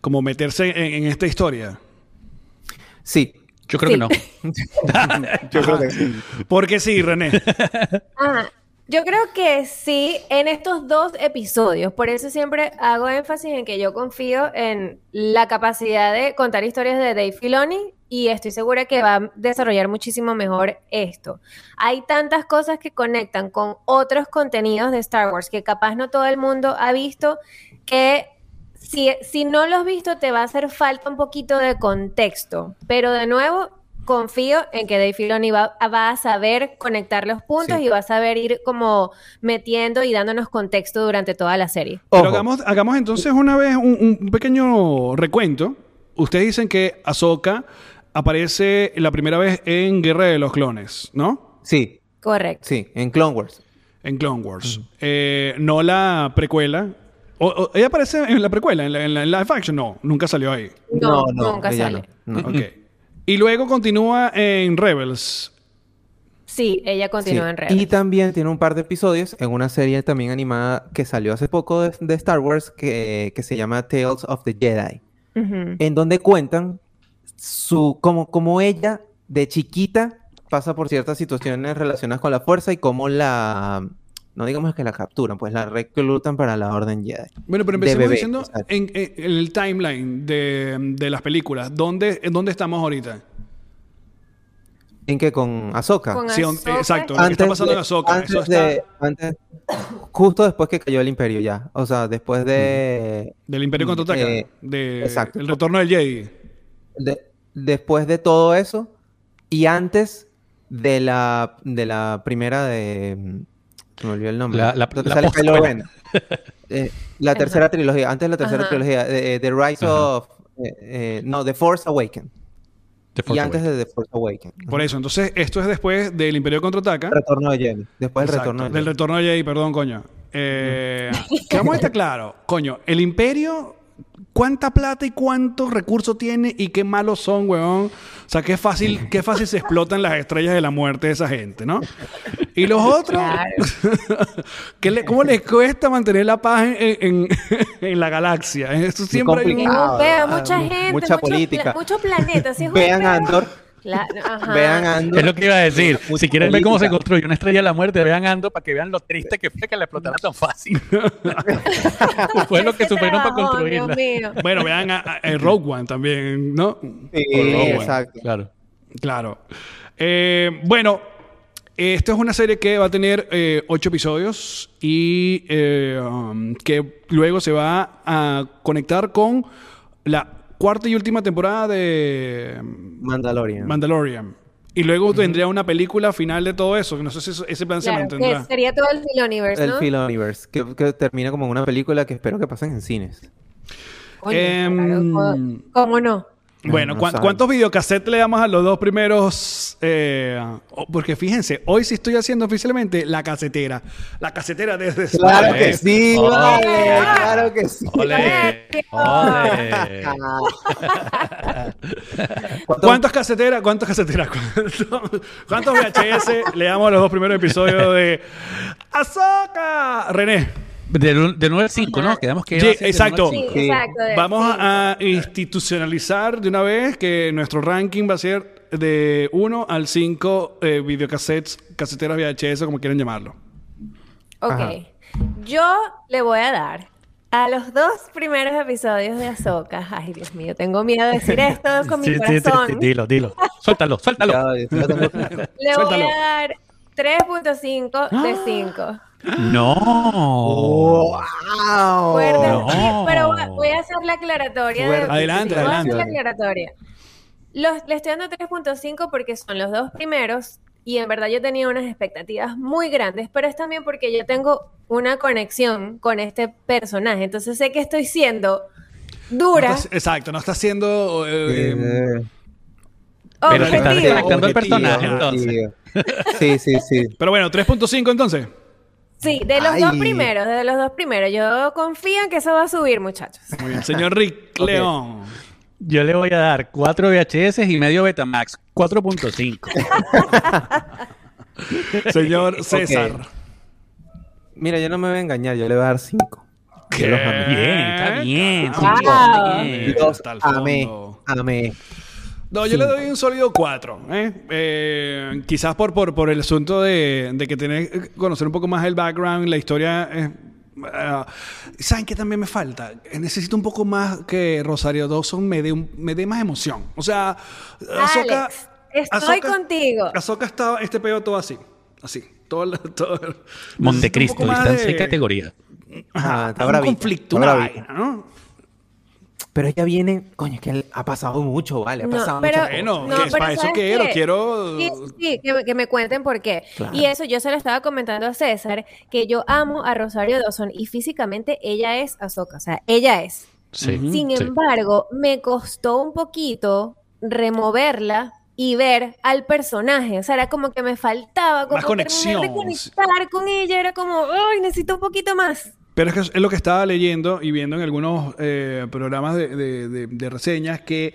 como meterse en, en esta historia. Sí, Yo creo Sí. que no. *laughs* yo creo que sí. Porque sí, René. *laughs* Ah, yo creo que sí, en estos dos episodios. Por eso siempre hago énfasis en que yo confío en la capacidad de contar historias de Dave Filoni y estoy segura que va a desarrollar muchísimo mejor esto. Hay tantas cosas que conectan con otros contenidos de Star Wars que capaz no todo el mundo ha visto que si, si no lo has visto te va a hacer falta un poquito de contexto. Pero de nuevo, confío en que Dave Filoni va, va a saber conectar los puntos Sí. y va a saber ir como metiendo y dándonos contexto durante toda la serie. Pero hagamos, hagamos entonces una vez un, un pequeño recuento. Ustedes dicen que Ahsoka aparece la primera vez en Guerra de los Clones, ¿no? Sí, Correcto. sí, en Clone Wars. En Clone Wars. Eh, no la precuela. O- o- ¿Ella aparece en la precuela, en la, en la- en live action? No, nunca salió ahí. No, nunca sale. no, no. Ok. Y luego continúa en Rebels. Sí, ella continúa Sí. en redes. Y también tiene un par de episodios en una serie también animada que salió hace poco de, de Star Wars que, que se llama Tales of the Jedi, en donde cuentan su como, como ella de chiquita pasa por ciertas situaciones relacionadas con la fuerza y cómo la no digamos que la capturan, pues la reclutan para la Orden Jedi. Bueno, pero empecemos bebé, diciendo en, el timeline de, de las películas. ¿Dónde, en ¿Dónde estamos ahorita? ¿En qué? Con Ahsoka. Con Sí, Ahsoka. exacto. Lo que está pasando en Ahsoka. antes Eso está de- antes- justo después que cayó el Imperio ya, o sea, después de del Imperio Contraataca. Eh, de exacto. El retorno del Jedi. de- después de todo eso y antes de la de la primera de mm, me olvidó el nombre La- la- donde la sale Kylo postcuela. Ren. *laughs* Eh, la tercera trilogía antes de la tercera Ajá. trilogía de, de Rise Ajá. of eh, eh, no The Force Awakens The y antes de The Force Awakens Por eso, entonces, esto es después del Imperio Contraataca. retorno de Jedi después del retorno de del Jedi. retorno de Jedi, perdón, coño. Eh, *laughs* vamos a estar claro, coño, el Imperio, ¿cuánta plata y cuántos recursos tiene y qué malos son, weón? O sea, qué fácil, qué fácil se explotan las estrellas de la muerte de esa gente, ¿no? Y los otros, Claro. *laughs* ¿qué le- ¿cómo les cuesta mantener la paz en, en- en la galaxia? Eso siempre hay un- mucha mu- gente, mucha mucho, política. pla- mucho planeta. sí es un vean. Andor Ajá. vean Andor Es lo que iba a decir. Si quieren ver cómo se construye una estrella de la muerte, vean Ando para que vean lo triste que fue que la explotaran tan fácil. *laughs* fue lo que supieron para construirla. Bueno, vean a, a- a Rogue One también, ¿no? Sí, One, exacto Claro. Claro. Eh, bueno, esta es una serie que va a tener eh, ocho episodios y eh, um, que luego se va a conectar con la cuarta y última temporada de Mandalorian Mandalorian. Y luego tendría una película final de todo eso. que No sé si ese plan se Claro, mantendrá. que sería todo el Filoniverse, el ¿no? Filoniverse que, que termina como una película que espero que pasen en cines Coño, Em, claro, ¿cómo- ¿Cómo no? Bueno, no ¿cuán- sabe. ¿cuántos videocassettes le damos a los dos primeros? eh, oh, porque fíjense, hoy sí estoy haciendo oficialmente la casetera. La casetera desde Claro que sí, vale, claro que sí. Ole. ¿Cuántos- ¿Cuántos caseteras? ¿Cuántos caseteras? ¿Cuántos, cuántos VHS le damos a los dos primeros episodios de Azoka? René. Del, del 9 al 5, ¿no? Quedamos que Sí, exacto. 9 al 5. Sí, exacto. de- Vamos sí. a institucionalizar de una vez que nuestro ranking va a ser de 1 al 5 eh, videocassettes, caseteras VHS, como quieran llamarlo. Ok. Ajá. Yo le voy a dar a los dos primeros episodios de Ahsoka. Ay, Dios mío, tengo miedo de decir esto con *laughs* mi Sí, sí, sí, corazón. sí, dilo, dilo. Suéltalo, suéltalo. Le Suéltalo. voy a dar 3.5 de 5. *gasps* No. ¡Wow! Fuerte. No. Sí, pero voy a- hacer la aclaratoria. de- Fuerte. Adelante, voy a hacer la adelante. aclaratoria. Los, le estoy dando 3.5 porque son los dos primeros y en verdad yo tenía unas expectativas muy grandes, pero es también porque yo tengo una conexión con este personaje, entonces sé que estoy siendo dura, No estás- exacto, no está haciendo... eh, Eh, Pero le estás desconectando el Objetivo, personaje, entonces. Sí, sí, sí. *laughs* pero bueno, 3.5 entonces. Sí, de los Ay. dos primeros, de los dos primeros. Yo confío en que eso va a subir, muchachos. Muy bien. Señor Rick. *laughs* León. Yo le voy a dar 4 VHS y medio Betamax. 4.5. *laughs* Señor César. Mira, yo no me voy a engañar, yo le voy a dar 5. ¿Qué? Yo los amé. Bien, está bien. Wow. está bien. Los Hasta el amé, amé. No, yo le doy un sólido 4. quizás por, por, por el asunto de, de que tenés que conocer un poco más el background, la historia. es- ah, ¿Saben qué también me falta? Necesito un poco más que Rosario Dawson me dé, un- me dé más emoción. O sea, Ahsoka- Alex, estoy contigo. Ahsoka estaba este peo todo así. Así. Todo, el- todo el- Montecristo, distancia y de- categoría. Ajá, Ah, está un bravita, conflicto, está una vaina, ¿no? Pero ella viene, coño, es que ha pasado mucho, vale, ha No, pasado pero- mucho. Bueno, No, que es pero para eso ¿sabes quiero, qué? quiero... Sí, sí, que, me- que me cuenten por qué. Claro. Y eso yo se lo estaba comentando a César, que yo amo a Rosario Dawson y físicamente ella es Ahsoka, o sea, ella es. Sí. Sin sí. embargo, me costó un poquito removerla y ver al personaje. O sea, era como que me faltaba como Más conexión, terminar de conectar con ella. Era como, ay, necesito un poquito más. Pero es que es lo que estaba leyendo y viendo en algunos eh, programas de, de- de- de reseñas que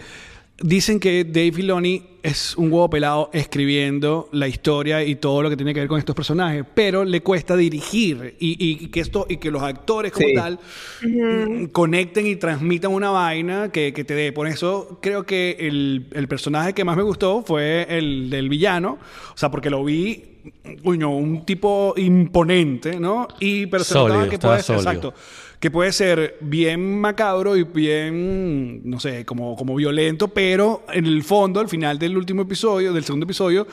dicen que Dave Filoni es un huevo pelado escribiendo la historia y todo lo que tiene que ver con estos personajes, pero le cuesta dirigir y, y que esto y que los actores como Sí. tal mm, conecten y transmitan una vaina que, que te dé. Por eso creo que el, el personaje que más me gustó fue el del villano, o sea, porque lo vi coño, un tipo imponente, ¿no? Y pero se Sólido, notaba que puede ser, exacto, que puede ser bien macabro y bien, no sé, como, como violento, pero en el fondo, al final del último episodio, del segundo episodio,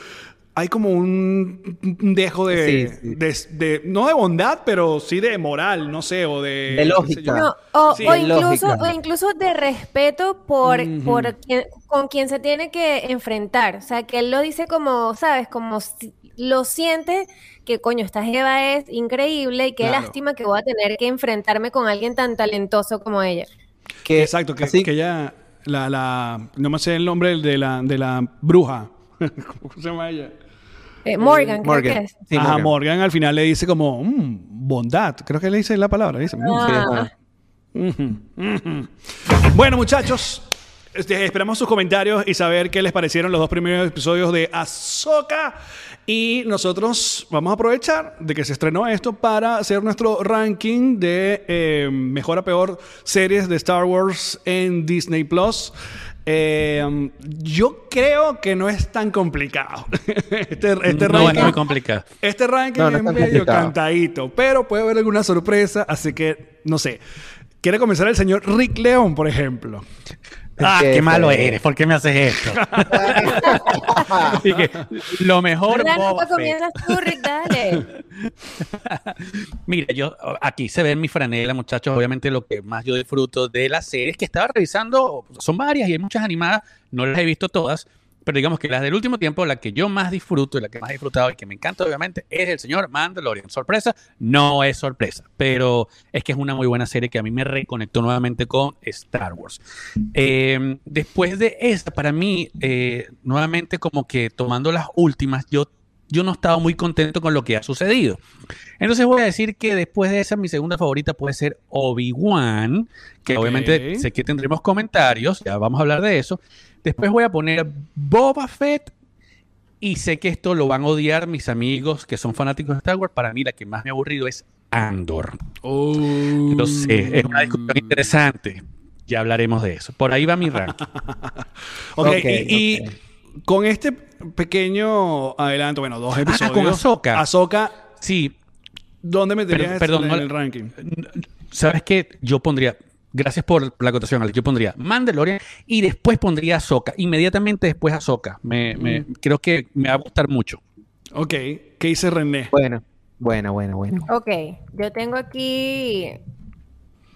hay como un, un dejo de, Sí, sí. de- de- no de bondad, pero sí de moral, no sé, o de... De lógica. No, o, Sí. o De incluso, lógica. o incluso de respeto por, por quien- con quien se tiene que enfrentar. O sea, que él lo dice como, ¿sabes? Como si- lo siente que, coño, esta Jeva es increíble y qué Claro. lástima que voy a tener que enfrentarme con alguien tan talentoso como ella. Que, Exacto, que, así- que ella, la, la, no me sé el nombre de la, de la bruja. *laughs* ¿Cómo se llama ella? Eh, Morgan, creo Morgan. que es. Sí, Ajá, Morgan. Morgan. al final le dice como, "Mm, bondad. Creo que le dice la palabra. Dice, "Mm". Ah. Bueno, muchachos, este, esperamos sus comentarios y saber qué les parecieron los dos primeros episodios de Ahsoka. Y nosotros vamos a aprovechar de que se estrenó esto para hacer nuestro ranking de eh, mejor a peor series de Star Wars en Disney Plus. Eh, yo creo que no es tan complicado. *laughs* este este no es ranking muy complicado. este ranking No, no es es medio complicado. cantadito, pero puede haber alguna sorpresa, así que no sé. Quiere comenzar el señor Rick León, por ejemplo. Ah, que- qué malo que- eres. ¿Por qué me haces esto? *laughs* Y que lo mejor. Boba No Fett. dale. *laughs* Mira, yo aquí se ve en mi franela, muchachos, obviamente lo que más yo disfruto de las series que estaba revisando, son varias y hay muchas animadas, no las he visto todas, pero digamos que las del último tiempo, la que yo más disfruto y la que más he disfrutado y que me encanta, obviamente, es el señor Mandalorian. Sorpresa, no es sorpresa, pero es que es una muy buena serie que a mí me reconectó nuevamente con Star Wars. Eh, después de esta, para mí, eh, nuevamente, como que tomando las últimas, yo yo no estaba muy contento con lo que ha sucedido. Entonces voy a decir que después de esa, mi segunda favorita puede ser Obi-Wan, que obviamente sé que tendremos comentarios, ya vamos a hablar de eso. Después voy a poner Boba Fett. Y sé que esto lo van a odiar mis amigos que son fanáticos de Star Wars. Para mí la que más me ha aburrido es Andor. Oh. Lo sé, es una discusión interesante. Ya hablaremos de eso. Por ahí va mi ranking. *laughs* Ok, y. con este pequeño adelanto, bueno, dos episodios. Ah, con Ahsoka. Ahsoka, Sí, ¿dónde meterías Perdón, en, no- el ranking? ¿Sabes qué? Yo pondría, gracias por la acotación, Alex, yo pondría Mandalorian y después pondría Ahsoka. Inmediatamente después Ahsoka. Me, me- creo que me va a gustar mucho. Ok, ¿qué dice René? Bueno, bueno, bueno, bueno. Ok, yo tengo aquí.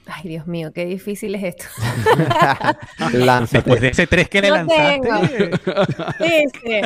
Ay, Dios mío, qué difícil es esto. *laughs* Lánzate. Después de ese 3 que le Yo lanzaste. tengo. Sí, sí.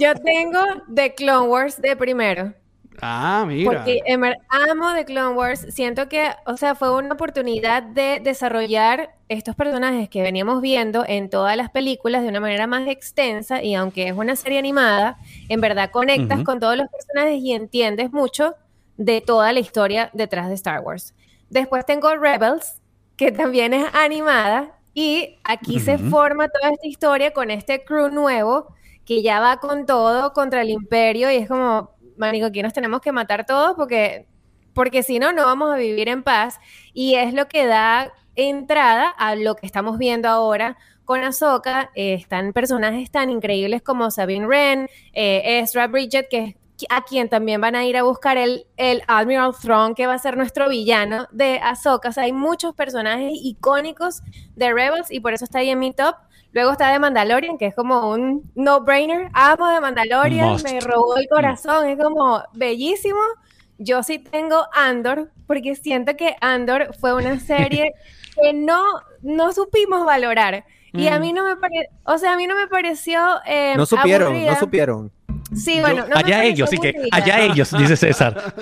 Yo tengo The Clone Wars de primero. Ah, mira. Porque amo The Clone Wars. Siento que, o sea, fue una oportunidad de desarrollar estos personajes que veníamos viendo en todas las películas de una manera más extensa. Y aunque es una serie animada, en verdad conectas con todos los personajes y entiendes mucho de toda la historia detrás de Star Wars. Después tengo Rebels, que también es animada. Y aquí se forma toda esta historia con este crew nuevo que ya va con todo contra el imperio y es como, manico, aquí nos tenemos que matar todos porque, porque si no, no vamos a vivir en paz. Y es lo que da entrada a lo que estamos viendo ahora con Ahsoka. Eh, están personajes tan increíbles como Sabine Wren, eh, Ezra Bridget, que es a quien también van a ir a buscar el, el Admiral Thrawn, que va a ser nuestro villano de Ahsoka. O sea, hay muchos personajes icónicos de Rebels y por eso está ahí en mi top. Luego está de Mandalorian, que es como un no-brainer. Amo de Mandalorian, me robó el corazón, es como bellísimo. Yo sí tengo Andor, porque siento que Andor fue una serie *laughs* que no, no supimos valorar. Y a mí no me pareció, o sea, a mí no me pareció eh, No supieron, aburrida. no supieron. Sí, bueno, no allá ellos, sí que allá ellos, dice César.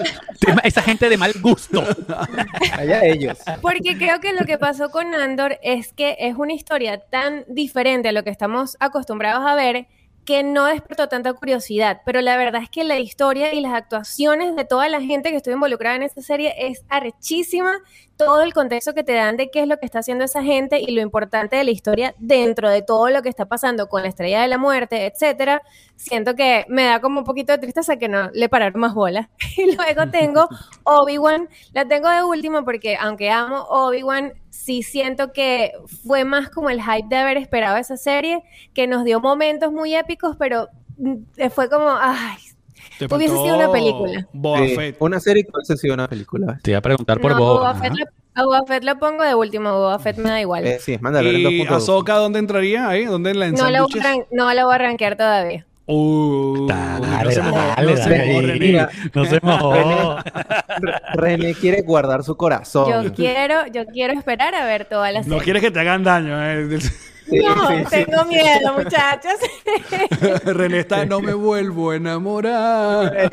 Esa gente de mal gusto. *laughs* Allá ellos. Porque creo que lo que pasó con Andor es que es una historia tan diferente a lo que estamos acostumbrados a ver que no despertó tanta curiosidad. Pero la verdad es que la historia y las actuaciones de toda la gente que estuvo involucrada en esta serie es arrechísima. Todo el contexto que te dan de qué es lo que está haciendo esa gente y lo importante de la historia dentro de todo lo que está pasando con la estrella de la muerte, etcétera. Siento que me da como un poquito de tristeza que no le pararon más bola. *laughs* Y luego tengo Obi-Wan, la tengo de último porque aunque amo Obi-Wan, sí siento que fue más como el hype de haber esperado esa serie, que nos dio momentos muy épicos, pero mm, fue como, ay, Te hubiese sido una película. Boba Sí, Fett. una serie que hubiese sido una película. Te iba a preguntar por no, vos. Boba Fett, la- a Boba Fett lo pongo de último, Boba Fett me da igual. Eh, sí, Mandalorian ¿Y 2.2. Ahsoka dónde entraría ahí? ¿Dónde la no, la voy no la voy a rankear todavía. Uh, Dale, no se mojó, dale, no se dale. mojó, René. No se mojó. René quiere guardar su corazón. Yo quiero, yo quiero esperar a ver todas las No quieres que te hagan daño. eh. Sí, No, sí, sí. tengo miedo, muchachos. *laughs* René está, no me vuelvo a enamorar. *laughs*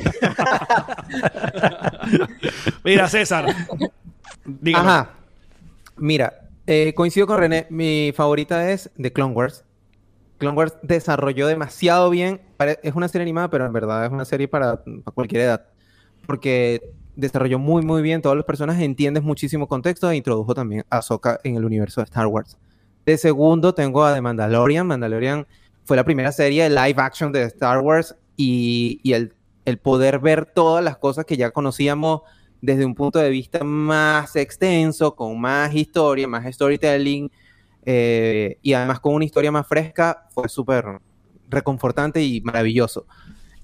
Mira, César. Dígame. Ajá. Mira, eh, coincido con René. Mi favorita es The Clone Wars. Clone Wars desarrolló demasiado bien. Es una serie animada, pero en verdad es una serie para, para cualquier edad. Porque desarrolló muy, muy bien todos los personajes. Entiendes muchísimo contexto e introdujo también a Ahsoka en el universo de Star Wars. De segundo tengo a The Mandalorian. Mandalorian fue la primera serie de live action de Star Wars y, el poder ver todas las cosas que ya conocíamos desde un punto de vista más extenso, con más historia, más storytelling eh, y además con una historia más fresca, fue súper reconfortante y maravilloso.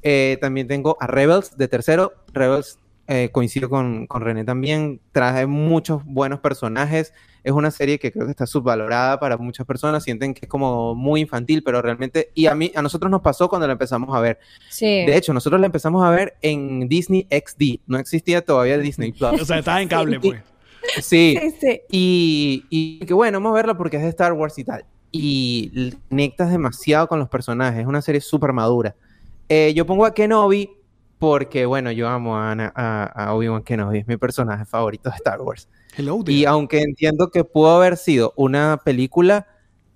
Eh, también tengo a Rebels de tercero. Rebels, eh, coincido con, con René también, trae muchos buenos personajes. Es una serie que creo que está subvalorada para muchas personas. Sienten que es como muy infantil, pero realmente, y a mí, a nosotros nos pasó cuando la empezamos a ver. Sí. De hecho, nosotros la empezamos a ver en Disney XD. No existía todavía Disney Plus. O sea, estaba en cable, pues. Sí, Sí, sí. y, y que bueno, vamos a verla porque es de Star Wars y tal. y conectas demasiado con los personajes. Es una serie súper madura. Eh, yo pongo a Kenobi porque, bueno, yo amo a, Ana- a, a Obi-Wan Kenobi, es mi personaje favorito de Star Wars. Hello Y aunque entiendo que pudo haber sido una película,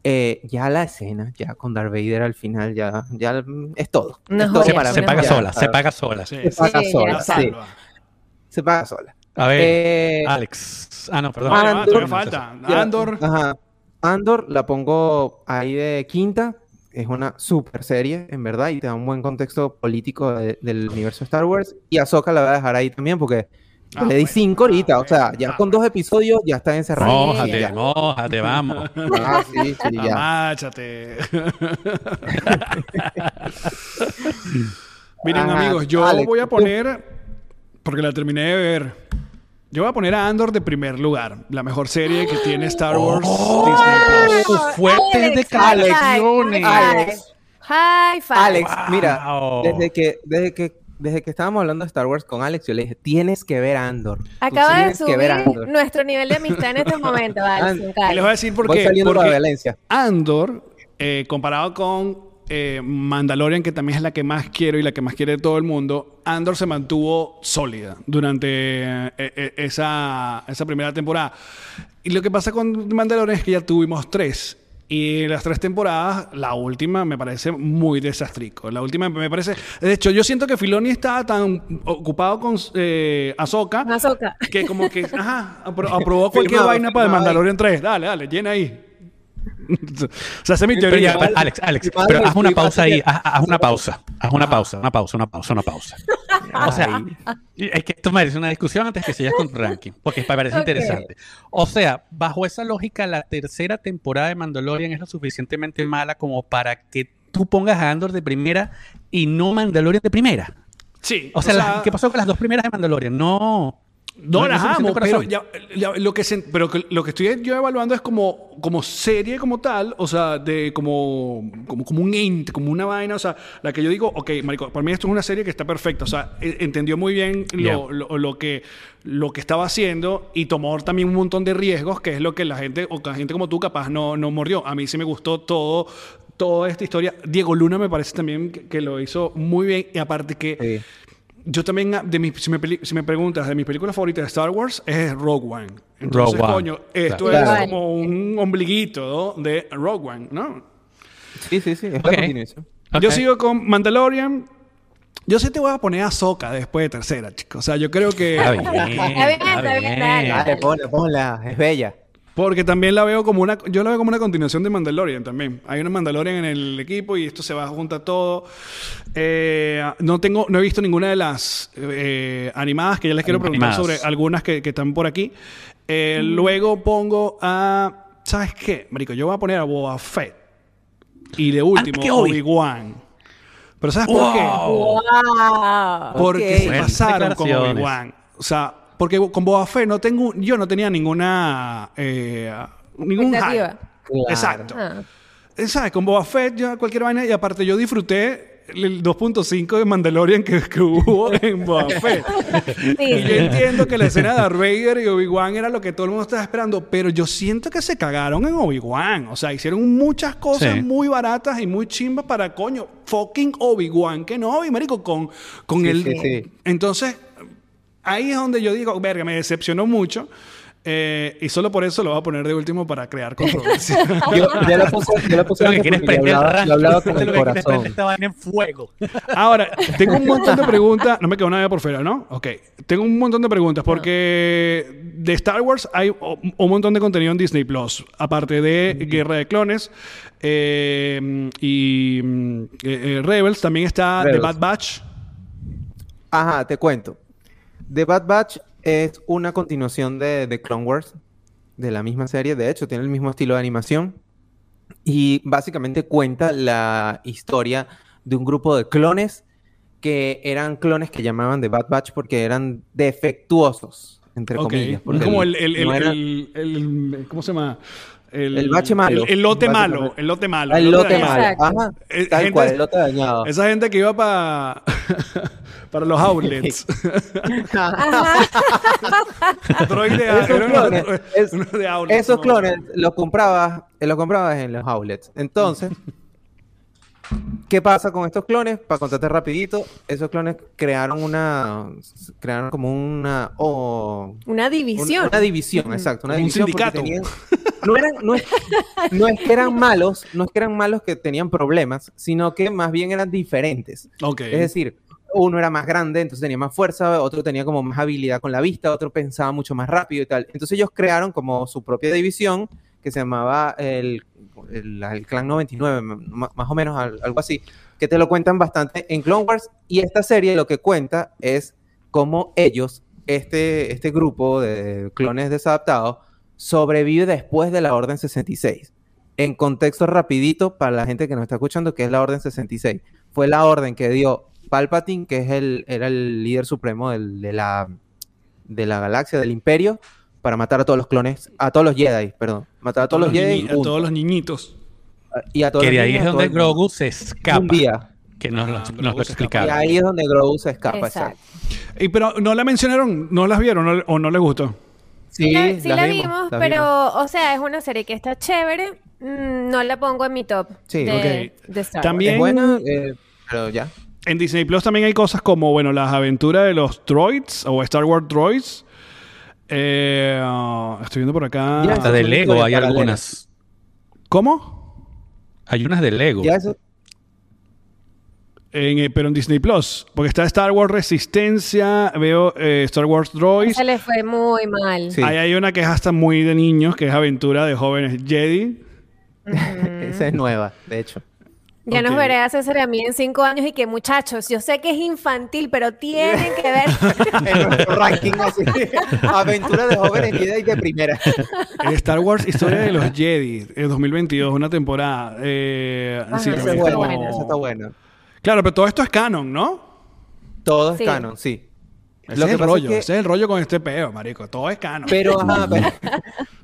eh, ya la escena, ya con Darth Vader al final, ya, ya es todo. Una Es todo joya, Se, para se mí. paga sola, se paga sola. Sí, Se paga Sí, sola, sí, se paga sola. A ver, Eh, Alex. Ah, no, perdón. Va, Andor- falta. Andor. Ajá. Andor la pongo ahí de quinta. Es una super serie, en verdad, y te da un buen contexto político de- del universo Star Wars. Y Ahsoka la voy a dejar ahí también porque Ah, le di bueno, cinco ahorita. ah, o sea, ya ah, con dos episodios ya está encerrado. Mójate, Ya. mójate, vamos. Ah, sí, sí, ya. Amáchate. *laughs* Miren, Ajá, amigos, yo Alex, voy a poner, porque la terminé de ver, yo voy a poner a Andor de primer lugar, la mejor serie que tiene Star Wars Disney Plus. ¡Oh! Fuertes Alex, declaraciones. Alex. Five. Alex, Wow. mira, desde que, desde que, desde que estábamos hablando de Star Wars con Alex, yo le dije, tienes que ver Andor. Acaba de tienes que ver subir Andor. nuestro nivel de amistad en este momento, Alex. Les voy a decir por Voy qué. Porque Valencia. Andor, eh, comparado con eh, Mandalorian, que también es la que más quiero y la que más quiere todo el mundo, Andor se mantuvo sólida durante eh, eh, esa, esa primera temporada. Y lo que pasa con Mandalorian es que ya tuvimos tres. Y las tres temporadas, la última me parece muy desastrico. La última me parece... De hecho, yo siento que Filoni estaba tan ocupado con eh, Ahsoka Ahsoka. que como que, ajá, apro- aprobó *laughs* cualquier Firmado, vaina para el. Mandalorian 3. Dale, dale, llena ahí. *laughs* o sea, esa es mi teoría. pero, Alex, Alex, pero haz una pausa ahí, haz, haz una pausa, haz una pausa, una pausa, una pausa, una pausa. *laughs* O sea, es que esto merece una discusión antes que sigas con tu ranking, porque me parece interesante. O sea, bajo esa lógica, la tercera temporada de Mandalorian es lo suficientemente mala como para que tú pongas a Andor de primera y no Mandalorian de primera. Sí. O sea, ¿qué pasó con las dos primeras de Mandalorian? No. No no las amo, pero, corazón. ya- ya- lo que se- pero lo que estoy yo evaluando es como, como serie como tal, o sea, de como, como, como un ente, como una vaina, o sea, la que yo digo, ok, marico, para mí esto es una serie que está perfecta, o sea, e- entendió muy bien lo, Yeah. lo- lo que, lo que estaba haciendo y tomó también un montón de riesgos, que es lo que la gente, o la gente como tú capaz no, no mordió. A mí sí me gustó todo, toda esta historia. Diego Luna me parece también que, que lo hizo muy bien y aparte que... Sí. Yo también, ah, de mis, si, me, si me preguntas, de mis películas favoritas de Star Wars es Rogue One. Entonces, Rogue One, coño, esto claro. es como un ombliguito ¿no? de Rogue One, ¿no? Sí, sí, sí, es Ok. la continuación. Yo sigo con Mandalorian. Yo sí te voy a poner a Soca después de tercera, chicos. O sea, yo creo que... Está bien, *laughs* Está bien, está está bien, dale. bien. Dale, ponla, ponla, es bella. Porque también la veo como una... Yo la veo como una continuación de Mandalorian también. Hay una Mandalorian en el equipo y esto se va a juntar todo. Eh, no tengo... No he visto ninguna de las eh, animadas que ya les quiero preguntar sobre algunas que, que están por aquí. Eh, Luego pongo a... ¿Sabes qué? Marico, yo voy a poner a Boba Fett. Y de último. Obi-Wan. Pero ¿sabes por qué? Wow. Porque se pasaron con. Obi-Wan. O sea, porque con Boba Fett no tengo, yo no tenía ninguna, eh, ningún hype. Claro. Exacto. Ah. ¿Sabes? Con Boba Fett, ya cualquier vaina, y aparte yo disfruté el 2.5 de Mandalorian que, que hubo en Boba Fett. *laughs* Sí, Y yo entiendo que la escena de Darth Vader y Obi-Wan era lo que todo el mundo estaba esperando, pero yo siento que se cagaron en Obi-Wan. O sea, hicieron muchas cosas Sí. muy baratas y muy chimbas para, coño, fucking Obi-Wan, que no, Obi, marico, con, con Sí, el... sí, sí. Entonces, ahí es donde yo digo, verga, me decepcionó mucho. eh, y solo por eso lo voy a poner de último para crear controversia. *laughs* Yo, yo la puse, yo la puse Lo que quieres prender hablaba, yo hablaba con el corazón. esta vaina en fuego. Ahora, tengo un *laughs* montón de preguntas. No me quedó nada por fuera, ¿no? Ok. Tengo un montón de preguntas porque de Star Wars hay un montón de contenido en Disney Plus. Aparte de Guerra de Clones eh, y mm, eh, Rebels, también está The Rebels. Bad Batch. Ajá, te cuento. The Bad Batch es una continuación de, de Clone Wars, de la misma serie. De hecho, tiene el mismo estilo de animación. Y básicamente cuenta la historia de un grupo de clones que eran clones que llamaban The Bad Batch porque eran defectuosos. entre comillas. Porque como el, el, el, no era- el- el- ¿Cómo se llama? El, El bache malo. El, el lote malo. El lote malo. El lote malo. Ajá. Eh, Tal gente- cual, el lote dañado. Esa gente que iba para *laughs* para los outlets. *laughs* *laughs* Droid de, Esos era uno- clones, es- uno de outlets, Esos ¿no? clones los comprabas, los comprabas en los outlets. Entonces, ¿qué pasa con estos clones? Para contarte rapidito, esos clones crearon una, crearon como una, oh, Una un- división. una división, exacto, una Un división sindicato. tenían- no, eran, no, es, no es que eran malos, no es que eran malos que tenían problemas, sino que más bien eran diferentes. Ok. Es decir, uno era más grande, entonces tenía más fuerza, otro tenía como más habilidad con la vista, otro pensaba mucho más rápido y tal. Entonces ellos crearon como su propia división que se llamaba el, el, Clan 99, m- ma- más o menos al- algo así, que te lo cuentan bastante en Clone Wars. Y esta serie lo que cuenta es cómo ellos, este, este grupo de clones desadaptados, sobrevive después de la Orden 66. En contexto rapidito para la gente que nos está escuchando, que es la Orden 66. Fue la orden que dio Palpatine, que es el, era el líder supremo de, la, de la galaxia, del imperio, para matar a todos los clones, a todos los Jedi, perdón. Matar a todos los Jedi niñi- a todos los niñitos. y a todos Que de los ahí niños, es donde. Grogu se escapa. Un día. Que nos, lo- Ah, nos escapa. Y explicaron. ahí es donde Grogu se escapa, exacto. Exacto. Y pero no la mencionaron, no las vieron no- o no les gustó. Sí, la, sí las la vimos, pero, vimos. o sea, es una serie que está chévere. Mm, no la pongo en mi top Sí. de, Ok. de Star También- Es buena, eh, pero ya. En Disney Plus también hay cosas como, bueno, las aventuras de los droids o Star Wars droids. Eh, estoy viendo por acá. Ya, Hasta de Lego hay algunas. ¿Cómo? Hay unas de Lego. Ya eso, En, eh, pero en Disney Plus. Porque está Star Wars Resistencia, veo eh, Star Wars Droids. Se le fue muy mal. Sí. Ahí hay una que es hasta muy de niños, que es Aventura de Jóvenes Jedi. *laughs* esa es nueva, de hecho. Ya nos veré a César y a mí en cinco años y que muchachos, yo sé que es infantil, pero tienen que ver. *laughs* en nuestro ranking así. Aventura de jóvenes Jedi de primera. El Star Wars Historia de los Jedi, en 2022, una temporada. Eh, Ajá, sí, esa también Esa es es está bueno. como- está. Claro, pero todo esto es canon, ¿no? Todo es Sí. canon, sí. Ese Lo es que el es rollo, que- ese es el rollo con este peo, marico. Todo es canon. Pero, ajá, *laughs* pero,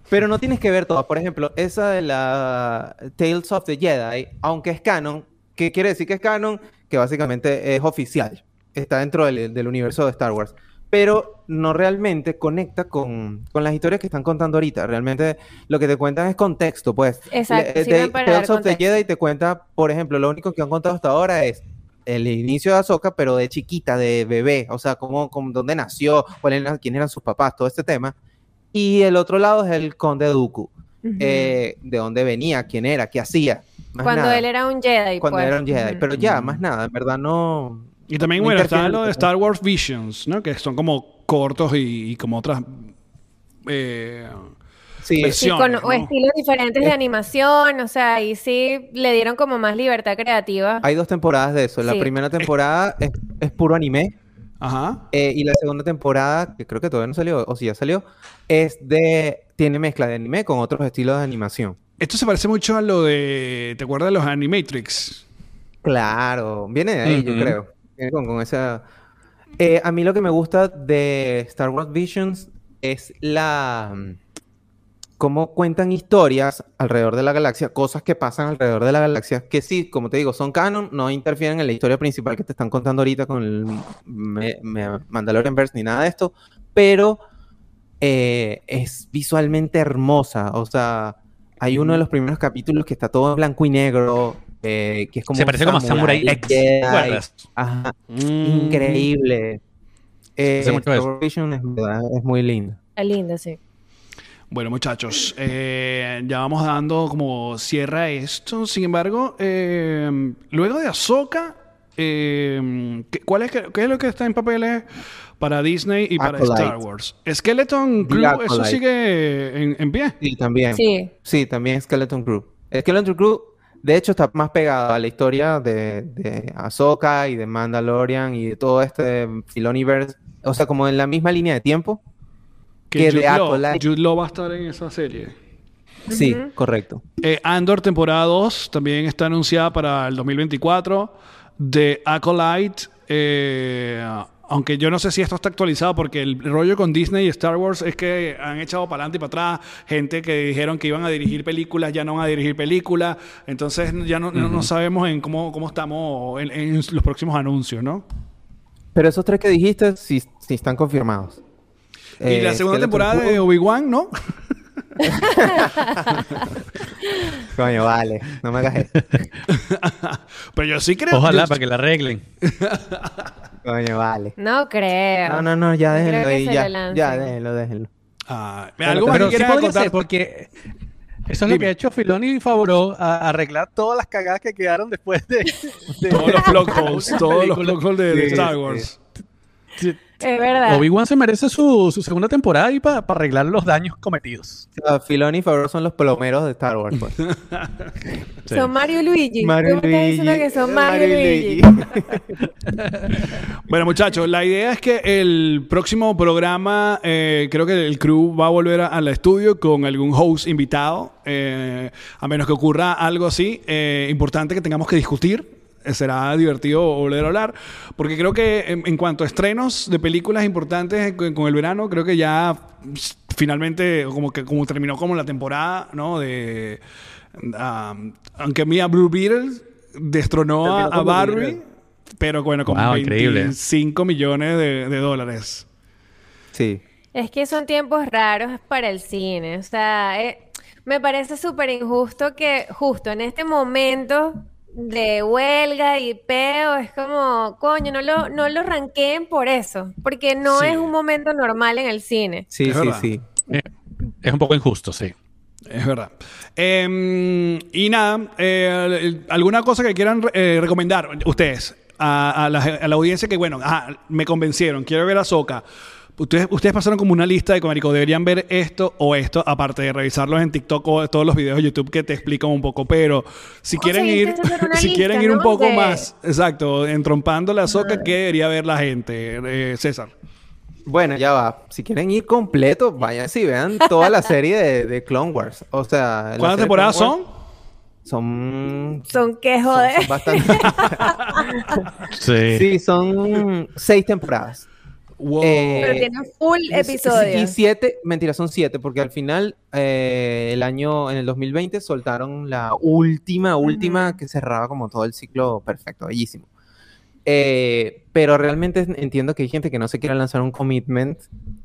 pero no tienes que ver todo. Por ejemplo, esa de la Tales of the Jedi, aunque es canon, ¿qué quiere decir que es canon? Que básicamente es oficial. Está dentro del, del universo de Star Wars. Pero no realmente conecta con, con las historias que están contando ahorita. Realmente lo que te cuentan es contexto, pues. Exacto, Le- de- Tales of the. Jedi te cuenta, por ejemplo, lo único que han contado hasta ahora es el inicio de Ahsoka, pero de chiquita, de bebé, o sea, cómo, cómo- dónde nació, cuál era- quién eran sus papás, todo este tema. Y el otro lado es el conde Dooku, eh, de dónde venía, quién era, qué hacía. más Cuando nada. él era un Jedi. Cuando pues. era un Jedi. Pero ya, más nada, en verdad no... Y también, no bueno, está lo de Star Wars Visions, ¿no? Que son como cortos y, y como otras... eh, Sí, con ¿no? o estilos diferentes de animación, o sea, ahí sí le dieron como más libertad creativa. hay dos temporadas de eso. La Sí. primera temporada es, es puro anime. Ajá. eh, y la segunda temporada, que creo que todavía no salió, o si ya salió, es de... Tiene mezcla de anime con otros estilos de animación. Esto se parece mucho a lo de... ¿Te acuerdas de los Animatrix? Claro, viene de ahí, yo creo. Viene con, con esa. Eh, a mí lo que me gusta de Star Wars Visions es la. Cómo cuentan historias alrededor de la galaxia, cosas que pasan alrededor de la galaxia, que sí, como te digo, son canon, no interfieren en la historia principal que te están contando ahorita con el Me- Me- Mandalorian Verse ni nada de esto, pero eh, es visualmente hermosa. O sea, hay uno de los primeros capítulos que está todo en blanco y negro, eh, que es como Se parece como Samurai X. Jedi. ¿Recuerdas? Ajá, Mm. increíble. Eh, Hace mucho Star eso. Wars Vision es, verdad, es muy lindo. Está linda, sí. Bueno, muchachos, eh, ya vamos dando como cierra a esto. Sin embargo, eh, luego de Ahsoka, eh, ¿qué, cuál es, ¿qué es lo que está en papeles para Disney y para Acolyte. Star Wars? Skeleton Crew, ¿eso sigue en, en pie? Sí, también. Sí. Sí, también Skeleton Crew. Skeleton Crew, de hecho, está más pegado a la historia de, de Ahsoka y de Mandalorian y de todo este Filoniverse. O sea, como en la misma línea de tiempo. Que Jude de Law, Acolyte. Jude Law va a estar en esa serie. Sí, correcto. Eh, Andor temporada 2 también está anunciada para el 2024. The Acolyte, eh, Aunque yo no sé si esto está actualizado porque el rollo con Disney y Star Wars es que han echado para adelante y para atrás gente que dijeron que iban a dirigir películas, ya no van a dirigir películas. Entonces ya no, no- no sabemos en cómo, cómo estamos en, en los próximos anuncios, ¿no? Pero esos tres que dijiste sí, sí están confirmados. Y Eh, la segunda Skeleton temporada de Obi-Wan, ¿no? *laughs* Coño, vale. No me hagas eso. Pero yo sí creo. Ojalá yo- para que la arreglen. *laughs* Coño, vale. No creo. No, no, no, ya déjenlo ahí. Ya, ya, déjenlo, déjenlo. Ah, Pero- algo Pero que sí contar. ser, porque eso es lo que ha hecho Filoni y Favreau, a arreglar todas las cagadas que quedaron después de, de- Todos los *laughs* plot holes, todos los plot holes de, de Sí, Star sí. Es verdad. Obi-Wan se merece su, su segunda temporada y para arreglar los daños cometidos. O sea, Filoni y Favreau son los plomeros de Star Wars. Pues. *laughs* Son Mario y Luigi. Mario Tú me estás diciendo que son Mario, y Luigi. *laughs* Bueno, muchachos, la idea es que el próximo programa, eh, creo que el crew va a volver a- al estudio con algún host invitado, eh, a menos que ocurra algo así eh, importante que tengamos que discutir. Será divertido volver a hablar, porque creo que en, en cuanto a estrenos de películas importantes con, con el verano, creo que ya finalmente, como que como terminó como la temporada, ¿no? De, um, aunque Mia Blue Beetle destronó a, a Barbie, pero bueno, con Wow, increíble. 25 millones de, de dólares. Sí. Es que son tiempos raros para el cine. O sea, eh, me parece súper injusto que justo en este momento de huelga y peo es como, coño, no lo, no lo ranqueen por eso. Porque no Sí. es un momento normal en el cine. Sí, Es sí, verdad. sí. Eh, es un poco injusto, sí. Es verdad. Eh, y nada, eh, ¿alguna cosa que quieran eh, recomendar ustedes a, a la, a la audiencia que, bueno, ah, me convencieron, quiero ver a Soca? Ustedes, ustedes pasaron como una lista de que, marico, deberían ver esto o esto, aparte de revisarlos en TikTok o todos los videos de YouTube que te explican un poco. Pero si quieren ir, *laughs* si lista, quieren ir un poco De- más, exacto, entrompando la Soca, ¿qué debería ver la gente? Eh, César. Bueno, ya va. Si quieren ir completo, vayan y vean toda la *laughs* serie de, de Clone Wars. O sea, ¿Cuántas de temporadas son? Son... Son que son- joder. son bastante... Sí. *laughs* sí, son seis temporadas. Wow. Eh, Pero tienen full Y episodios. siete, mentira, son siete, porque al final, eh, el año, en el 2020, soltaron la última, última que cerraba como todo el ciclo perfecto, bellísimo. Eh, pero realmente entiendo que hay gente que no se quiere lanzar un commitment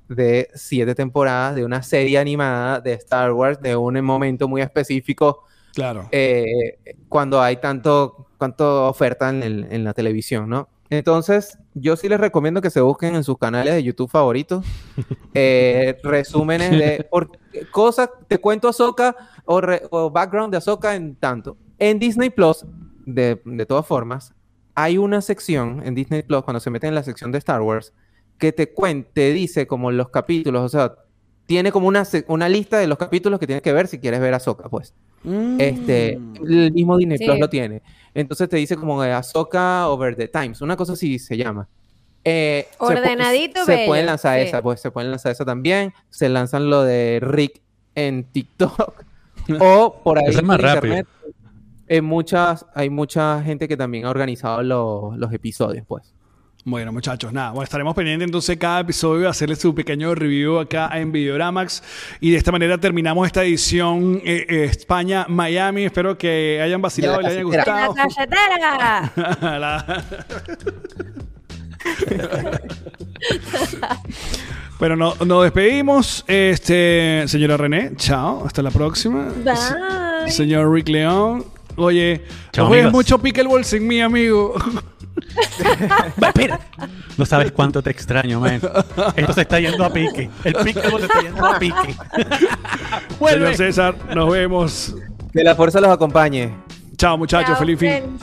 de siete temporadas de una serie animada de Star Wars de un momento muy específico claro. eh, cuando hay tanto, tanto oferta en, el- en la televisión, ¿no? Entonces, yo sí les recomiendo que se busquen en sus canales de YouTube favoritos *laughs* eh, resúmenes de *laughs* por, cosas, te cuento Ahsoka o, re- o background de Ahsoka en tanto. En Disney Plus, de, de todas formas, hay una sección en Disney Plus, cuando se meten en la sección de Star Wars, que te cuenta, te dice como los capítulos, o sea, tiene como una, se- una lista de los capítulos que tienes que ver si quieres ver Ahsoka, pues. Este, el mismo Disney Sí. Plus lo tiene. Entonces te dice como de Ahsoka Over the Times, una cosa así se llama. Eh, se Ordenadito, Se, bello, pueden lanzar sí. esa, pues se pueden lanzar esa también. Se lanzan lo de Rick en TikTok *laughs* o por ahí es más rápido. internet. En muchas, hay mucha gente que también ha organizado los, los episodios, pues. Bueno, muchachos, nada, bueno, estaremos pendientes entonces cada episodio de hacerle su pequeño review acá en Videoramax y de esta manera terminamos esta edición eh, eh, España-Miami. Espero que hayan vacilado y les haya casetera. ¡La gustado. La- Bueno, *laughs* no- nos despedimos. Este, señora René, chao, hasta la próxima. Bye. Señor Rick León, oye, Chao, no juegues mucho pickleball sin mí, amigo. *laughs* *laughs* Va, espera. No sabes cuánto te extraño, man. Esto se está yendo a pique. El pique se está yendo a pique. Señor. César, nos vemos. Que la fuerza los acompañe. Chao, muchachos, feliz fin.